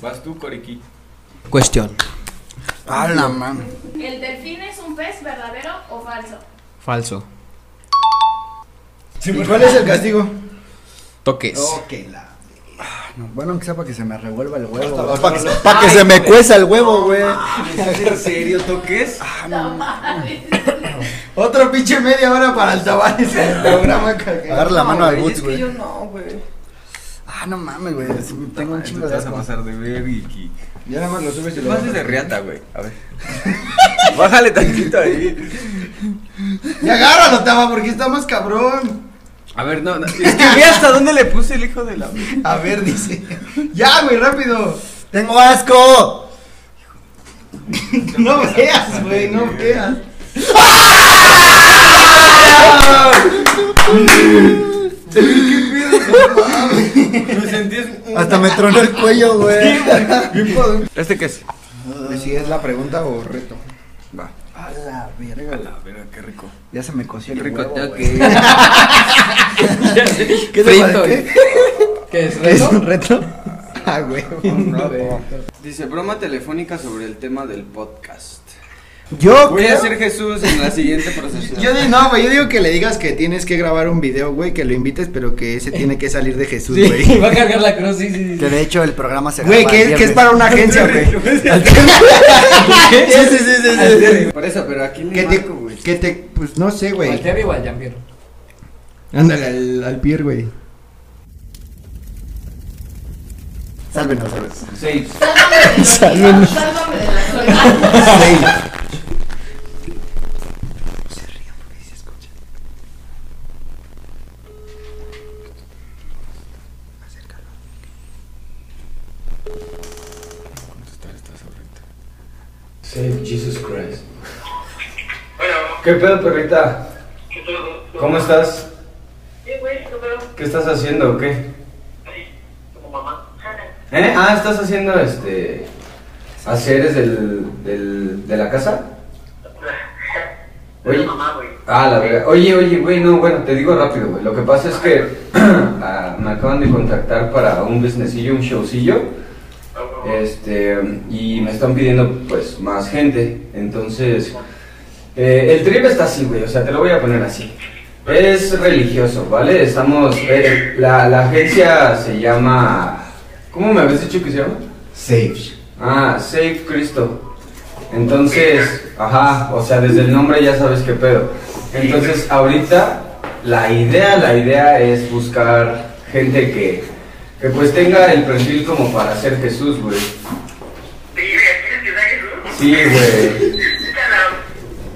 Vas tú, Coriki. Cuestión. A la mano. ¿El delfín es un pez verdadero o falso? Falso. ¿Y cuál es el castigo? Toques. Ok, la. No, bueno, que sea para que se me revuelva el huevo. Para que, pa' que se me cueza el huevo, güey. ¿En serio toques? Otro pinche media hora para el Tavares en el programa. Agarra la mano al güey, Boots, es que güey. yo no, güey. Ah, no mames, güey. Tengo un chingo Te de vas a asco. pasar de ver y... Ya nada más lo subes y Te lo pases de riata, güey. A ver. Bájale tantito ahí. Ya agárralo, Tava, porque está más cabrón. A ver, no, no. Es que ve hasta dónde le puse el hijo de la... A ver, dice. Ya, güey, rápido. ¡Tengo asco! No veas, güey, no veas. Me sentí... Hasta me tronó el cuello, güey. ¿Este qué es? Si es la pregunta o reto. Va. A la verga. A ver, qué rico. Ya se me coció el Qué rico huevo, güey. ¿Qué Frito. parece? ¿Qué es ¿Es reto? un reto? Ah, güey. Dice, broma telefónica sobre el tema del podcast. Yo Voy a ser Jesús en la siguiente procesión. Yo digo, no, güey, yo digo que le digas que tienes que grabar un video, güey, que lo invites, pero que ese tiene que salir de Jesús, Sí, güey. va a cargar la cruz, sí, sí, sí. Que de hecho el programa se Güey, que, el que es para una agencia, güey. sí, sí, sí, sí, sí. Por eso, pero aquí Que te, que te, pues no sé, ¿Al güey. Terry o al Jean-Pierre? Ándale al, al pier, güey. Sálvenos. Sálvame de Sálvame de la Save Jesus Christ. ¿Qué pedo, perrita? ¿Cómo estás? ¿Qué estás haciendo o qué? ¿Eh? Ah, ¿estás haciendo este. haceres del, del, de la casa? Oye, ah, la verdad. Oye, oye, güey, no, bueno, te digo rápido, güey. Lo que pasa es que ah, me acaban de contactar para un businessillo, un showcillo. Este, y me están pidiendo, pues, más gente. Entonces, eh, el trip está así, güey. O sea, te lo voy a poner así. Es religioso, ¿vale? Estamos. eh, la, la agencia se llama. ¿Cómo me habías dicho que se llama? Safe. Ah, Save Cristo. Entonces, ajá, o sea, desde el nombre ya sabes qué pedo. Entonces, ahorita la idea, la idea es buscar gente que, que pues tenga el perfil como para ser Jesús, güey. Sí, güey.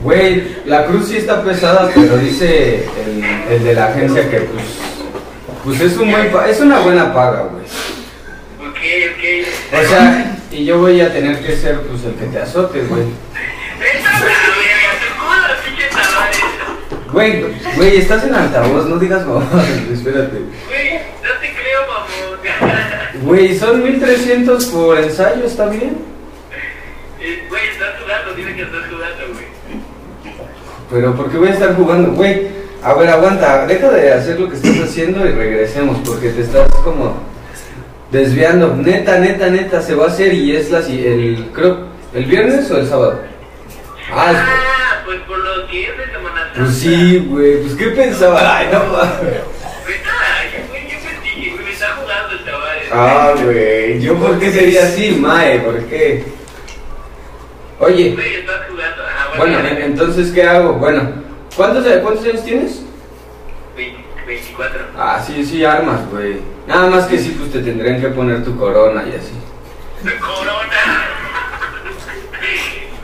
Güey, la cruz sí está pesada, pero dice el, el de la agencia que pues, pues es un buen es una buena paga, güey. Ok, ok. O sea, y yo voy a tener que ser pues el que te azote, güey. Güey, güey, estás en altavoz, no digas mamadas, espérate. Güey, Güey, son 1300 por ensayo, ¿está bien? Eh, Güey, estás jugando, dime que estás jugando, güey. Pero ¿por qué voy a estar jugando? Güey, a ver, aguanta, deja de hacer lo que estás haciendo y regresemos, porque te estás como desviando. Neta, neta, neta, se va a hacer y es la el creo el viernes o el sábado. Ah, es- Ah, pues por lo que es de Semana Santa. pues sí, güey, pues qué pensaba. Ay, no mames. Güey, ay, güey, yo pensé, güey, me está jugando el chaval. Ah, güey, yo por qué sería así, mae, ¿por qué? Oye, bueno, entonces ¿qué hago? Bueno, ¿cuántos cuántos años tienes? 20, 24. Ah, sí, sí, armas, güey. Nada más que sí, pues te tendrían que poner tu corona y así. Corona.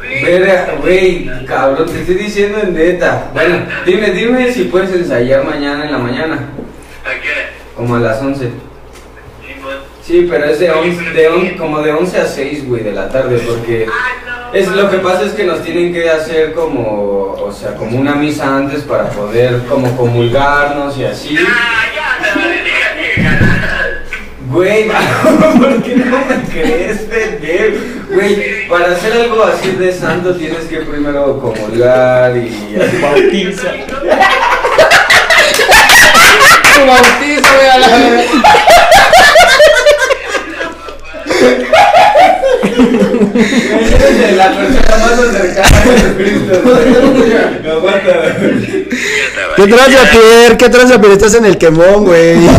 Verga, güey, cabrón, te estoy diciendo en neta. Bueno, dime, dime si puedes ensayar mañana en la mañana, ¿A qué como a las 11. Sí, pero es de, 11, de on- como de 11 a 6, güey, de la tarde, porque Ah, no. es lo que pasa es que nos tienen que hacer como, o sea, como una misa antes para poder como comulgarnos y así. Ah, ya, te vale, déjate ganar. Güey, ¿por qué no me crees? Güey, para hacer algo así de santo tienes que primero comulgar y Bautiza. Tu bautizo, güey, a la la persona más cercana a Jesucristo. No aguanta. ¿Qué traza, Pierre? ¿Qué traza, Pierre? Estás en el quemón, güey. A.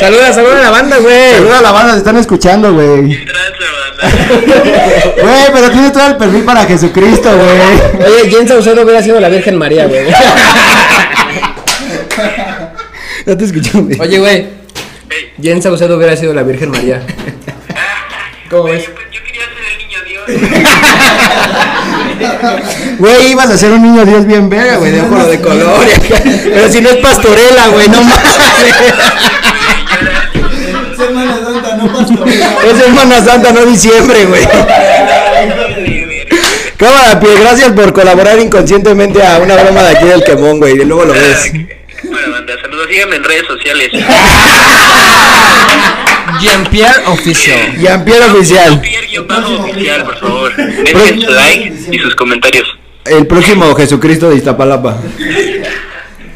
Saluda, saluda a la banda, güey. Saluda a la banda, se están escuchando, güey. ¿Qué tranza, banda? Güey, pero tienes todo el perfil para Jesucristo, güey. Oye, Jen Saucedo hubiera sido la Virgen María, güey. No te escucho, güey. Oye, güey. Ey, Jen Saucedo hubiera sido la Virgen María. ¿Cómo ves? yo, yo quería ser el niño Dios. Güey, ibas a ser un niño Dios bien verga, güey, de ojo de color. Pero si no es pastorela, güey, no mames. Semana Santa, no pastorela. Es Semana Santa, no diciembre, güey. Cámara, Pierre, gracias por colaborar inconscientemente a una broma de aquí del quemón, güey. Y luego lo ves. Síganme en redes sociales. Jean-Pierre Official. Jean-Pierre Oficial. Pierre-oficial, por favor. Dejen su like y sus comentarios. El próximo Jesucristo de Iztapalapa.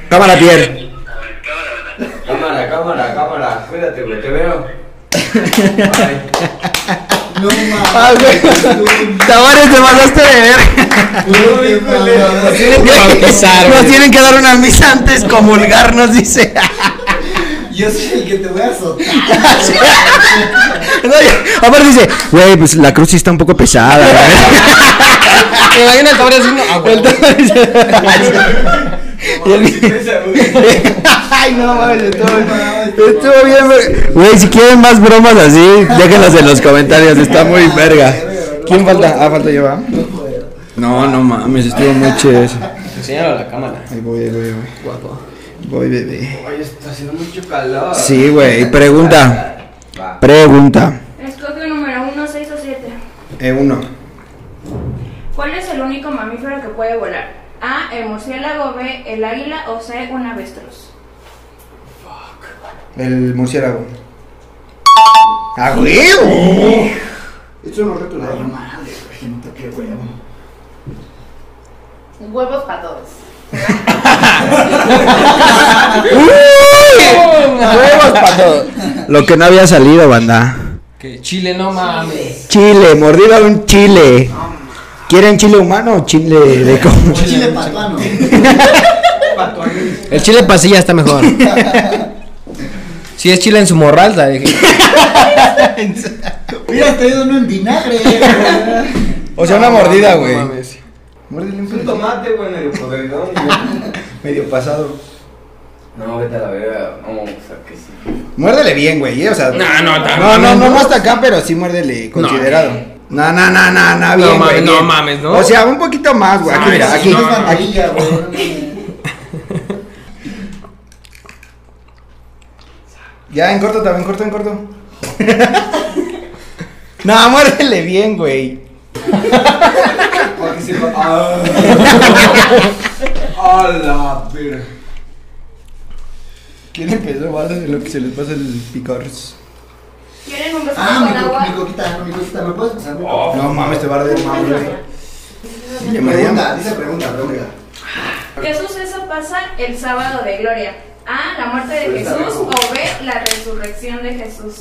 Cámara, Pierre. Cámara, cámara, cámara. Cuídate, güey, te veo. No güey. Tavares, te mandaste de ver. mames. Tienen que Nos tienen que dar una misa antes, comulgarnos, dice. Yo soy el que te voy a azotar. No, Aparte dice, güey, pues la cruz sí está un poco pesada. güey". Me imagino el Tavares haciendo ah, Ay, no mames, estuvo, estuvo bien, güey. Si quieren más bromas así, déjenlas en los comentarios, está muy verga. ¿Quién falta? Ah, falta yo, ¿va? No, no mames, estuvo muy chido eso. Enséñalo a la cámara. Ahí voy, ahí voy, ahí voy. Guapo. Voy, bebé. Oye, está haciendo mucho calor. Sí, güey, pregunta. Pregunta. Escoge número 1, 6 o 7. Eh, uno. ¿Cuál es el único mamífero que puede volar? A, el murciélago, B, el águila o C, un avestruz. El murciélago. ¡Ah, güey! Esto no reto Ay, madre, güey, no toqué huevo. Huevos para todos. ¡Huevos para todos! Lo que no había salido, banda. Que Chile, no mames. Chile, mordida de un chile. ¿Quieren chile humano o chile de cómo? Chile patuano. El chile pasilla está mejor. Si es chile en su morral, la dejé. Hubieras traído uno en vinagre. O sea, una mordida, güey. Muérdele un Un tomate, güey, medio. Medio pasado. No, vete a la verga. No, o sea, que sí. Muérdele bien, güey, ¿eh? o sea. No, no, no, no, ¿no? no hasta acá, pero sí muérdele considerado. No, no, no, no, no, bien, No mames, güey, no bien. mames, ¿no? O sea, un poquito más, güey. Aquí, Ay, mira, sí, aquí. No es aquí. güey. Ya, en corto también, corto, en corto. no, muérdele bien, güey. Para que sepa. Ah. A la verga. ¿Quién empezó? A lo que se les pasa el picores. ¿Quieren un beso Ah, con mi, agua? mi coquita, mi coquita, ¿me puedes pasar? Oh. No mames, te va a arder más, güey. coquita? Pregunta, dice pregunta, pregunta. ¿Qué suceso pasa el sábado de gloria? A. La muerte de Pues Jesús o B. La resurrección de Jesús.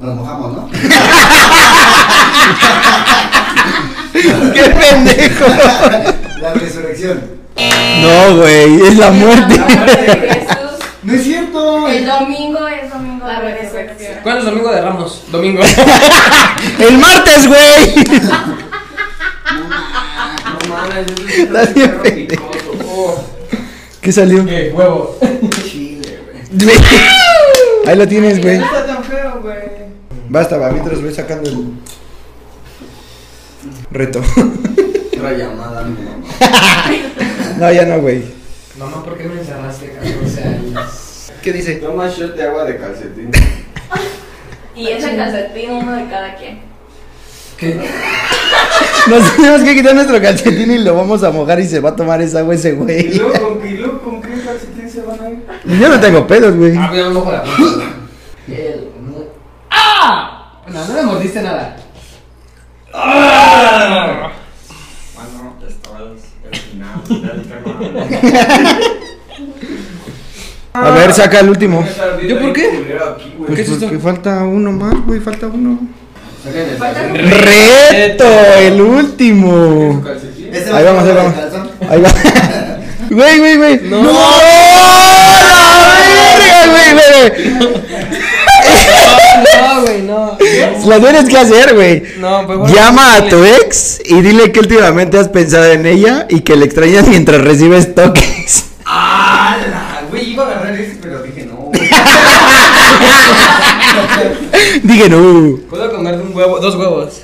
Nos mojamos, ¿no? ¡Qué pendejo! La resurrección. No, güey, es la muerte. La muerte de Jesús. No es cierto. El domingo es domingo La de resurrección. ¿Cuándo es domingo de Ramos? Domingo. ¡El martes, güey! No mames, yo soy perro pendejo. picoso. Oh. ¿Qué salió? ¿Qué? Huevo. Chile, güey. Ahí lo tienes, güey. No está tan feo, güey. Basta, va, mientras voy sacando el reto. Otra llamada, mi mamá. No, ya no, güey. Mamá, ¿por qué me encerraste 14 años? ¿Qué dice? Toma shot de agua de calcetín. Y es el calcetín uno de cada quien. ¿Qué? Nos tenemos que quitar nuestro calcetín y lo vamos a mojar y se va a tomar esa agua ese ¿Y güey. luego con qué, y luego con qué calcetín se van a ir? Yo no tengo pedos, güey. Ah, me mojo la. El- ¡Ah! No, no me mordiste nada. Bueno, estabas al final A ver, saca el último. ¿Yo por qué? Pues ¿Qué es esto? porque falta uno más, güey, falta uno. ¡Reto! El último. Ahí va vamos, ahí vamos. Ahí va. Güey, güey, güey. ¡No! ¡La verga, güey, güey! No, güey, no. Lo tienes que hacer, güey. No, pues Llama a tu ex y dile que últimamente has pensado en ella y que le extrañas mientras recibes toques. ¡Hala! Güey, iba a agarrar ese, pero dije no. Dije, no. Puedo comer un huevo, dos huevos.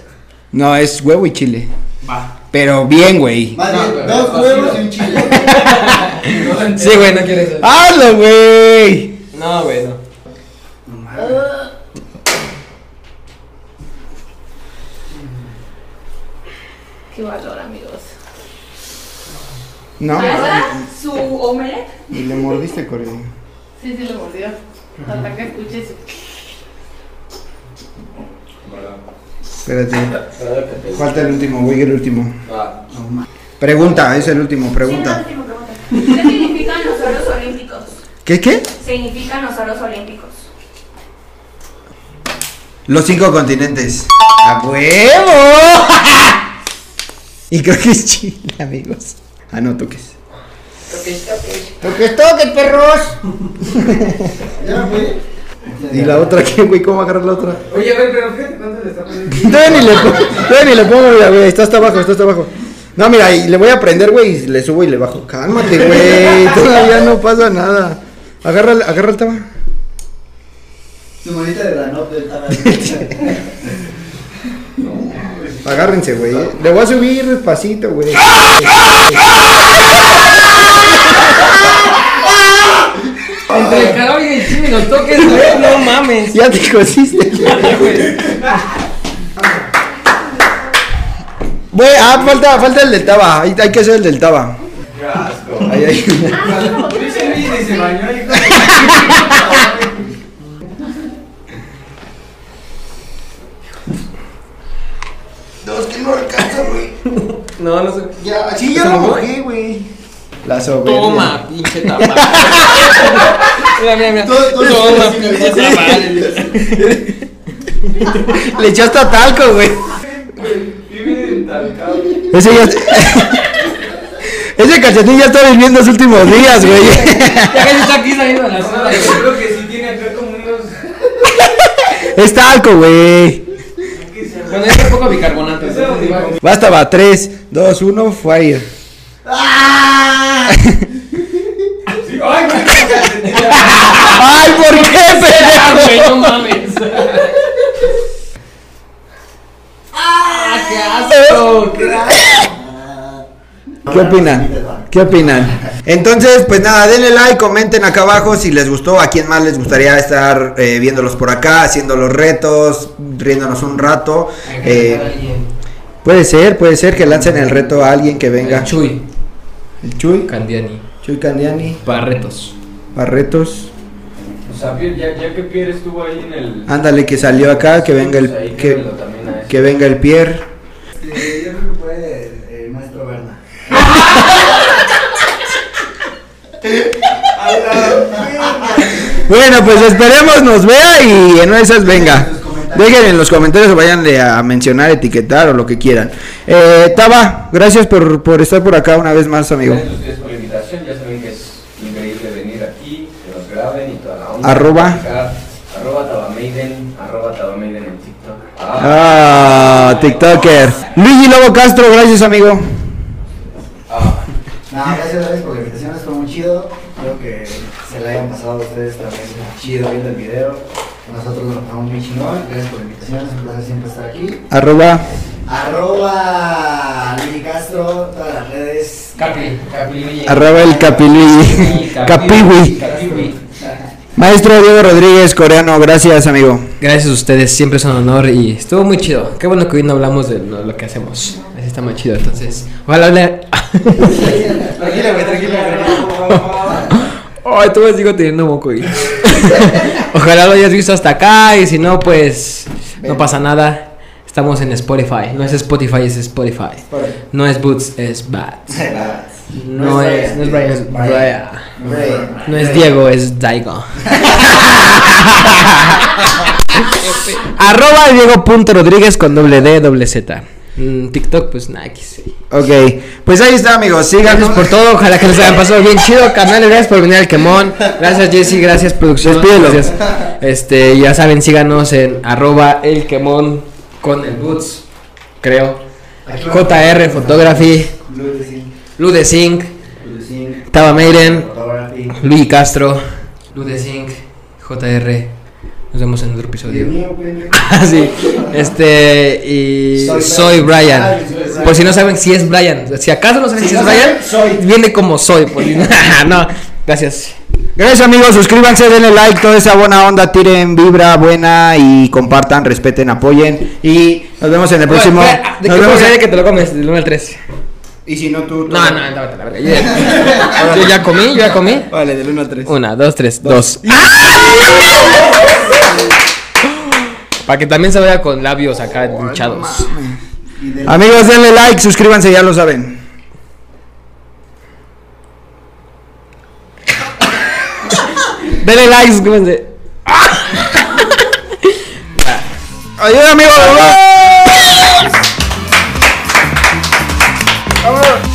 No, es huevo y chile. Va. Pero bien, güey. No, pero dos vacío. huevos y un chile. Sí, güey, no quieres eso. ¡Hazlo, güey! No, güey, no. Qué valor, amigos. No. Su omelette. Y le mordiste, Corey. Sí, sí lo mordió. Hasta que escuché su... Espérate. Falta el último, güey, el último. Va. Pregunta, es el último, Sí, pregunta. última pregunta. ¿Qué significan los oros olímpicos? ¿Qué, qué? Significan los oros olímpicos. Los cinco continentes. ¡A huevo! y creo que es Chile, amigos. Ah, no, toques. Toques, toques, perros. Ya, güey. ¿Y la otra qué, güey? ¿Cómo agarrar la otra? Oye, a ver, pero fíjate cuánto le está poniendo. Todavía ni le, po- todavía ni le pongo, mira, güey. Está hasta abajo, está hasta abajo. No, mira, y le voy a prender, güey, y le subo y le bajo. Cálmate, güey. Todavía no pasa nada. Agarra, el- agarra el taba. Su monita de granot del tabaco. Agárrense, güey. eh. Le voy a subir despacito, güey. Entre el calor y el chile los toques, güey, no mames. Ya te cosiste. Güey, ah, falta, falta el del taba. Hay, hay que hacer el del taba. Qué asco. Ahí, ahí. Se bañó y Dos que no alcanza, güey. No, no sé. Ya, Sí, ya lo mojé, güey. La soberbia. Toma, pinche tamal. mira, mira, mira. Todo- todo Toma, pinche tamal. Le echaste a talco, güey. Vive en Talcao. Ese ya. Ese calcetín ya está viviendo los últimos días, güey. Ya casi está aquí saliendo la zona. Yo creo que sí tiene acá como unos. Es talco, güey. Bueno, es un poco bicarbonato. Basta, va. 3, 2, 1, fire. ¡Ay, güey! ¡Ay, por qué, Ah, pendejo! no mames. ¡Ah, qué asco! ¡Qué asco! ¿Qué opinan? ¿Qué opinan? Entonces, pues nada, denle like, comenten acá abajo si les gustó, a quién más les gustaría estar eh, viéndolos por acá, haciendo los retos, riéndonos un rato. Eh, puede ser, puede ser que lancen el reto a alguien que venga. Chuy, El Chuy, Candiani, Chuy Candiani. Barretos. O sea, Pierre, ya, ya que Pierre estuvo ahí en el. Ándale, que salió acá, que venga Pues ahí el, que, ese. que venga el Pierre. Este, yo creo que puede el maestro Berna. Bueno, pues esperemos nos vea y en esas venga. Dejen en los comentarios o vayan a mencionar, etiquetar o lo que quieran. Eh, Taba, gracias por, por estar por acá una vez más, amigo. Gracias a ustedes por la invitación. Ya saben que es increíble venir aquí, que nos graben y toda la onda. Arroba. Arroba Tabamaiden. Arroba Tabamaiden en TikTok. Ah, TikToker. Luigi Lobo Castro, gracias, amigo. Ah, No, gracias, gracias por la invitación, chido. Espero que se la hayan pasado a ustedes también chido viendo el video. Nosotros nos pasamos muy chingón. Gracias por la invitación, es un placer siempre estar aquí. Arroba. Arroba Luigi Castro, todas las redes. Capi, Capi. Arroba el Capiluigi. Capiwi. Capiwi. Maestro Diego Rodríguez, coreano, gracias, amigo. Gracias a ustedes, siempre es un honor y estuvo muy chido. Qué bueno que hoy no hablamos de lo, que hacemos. Así está muy chido, entonces. Ojalá hable. Tranquila, güey, tranquila, Ay, tú me sigo teniendo moco y... Ojalá lo hayas visto hasta acá y si no, pues no pasa nada. Estamos en Spotify. No es Spotify, es Spotify. No es Boots, es Bats. No es, no es Brian, es Brian. No es Diego, es Daigo. Arroba Diego.rodríguez con doble D, doble Z. Mm, TikTok, pues nada, que sí. Ok, pues ahí está, amigos. Síganos Gracias por todo, ojalá que les hayan pasado bien chido, carnales, gracias por venir al Quemón, gracias Jesse, gracias producción, gracias. Este, ya saben, síganos en arroba el Quemón con el Boots, creo. JR Photography, Ludesync, Taba Maiden, Luis Castro, Ludesync, JR. Nos vemos en otro episodio. Ah, sí. Este, y Soy soy, Brian. Por si no saben si es Brian. Si acaso no saben si, Si es Brian, soy. viene como soy. por si- no, gracias. Gracias amigos, suscríbanse, denle like, toda esa buena onda, tiren vibra buena y compartan, respeten, apoyen y nos vemos en el próximo. Oye, espera, ¿De nos vemos en- que te lo comes? Del 1 al 3. Y si no tú. No, no, no, la verga. Yo ya, yo ya comí, yo ya comí. Vale, del 1 al 3. Una, dos, tres, dos. Para que también se vaya con labios acá hinchados. Amigos, denle like, suscríbanse, ya lo saben. Denle like, suscríbanse. Ayuda, amigos. ¡Vamos!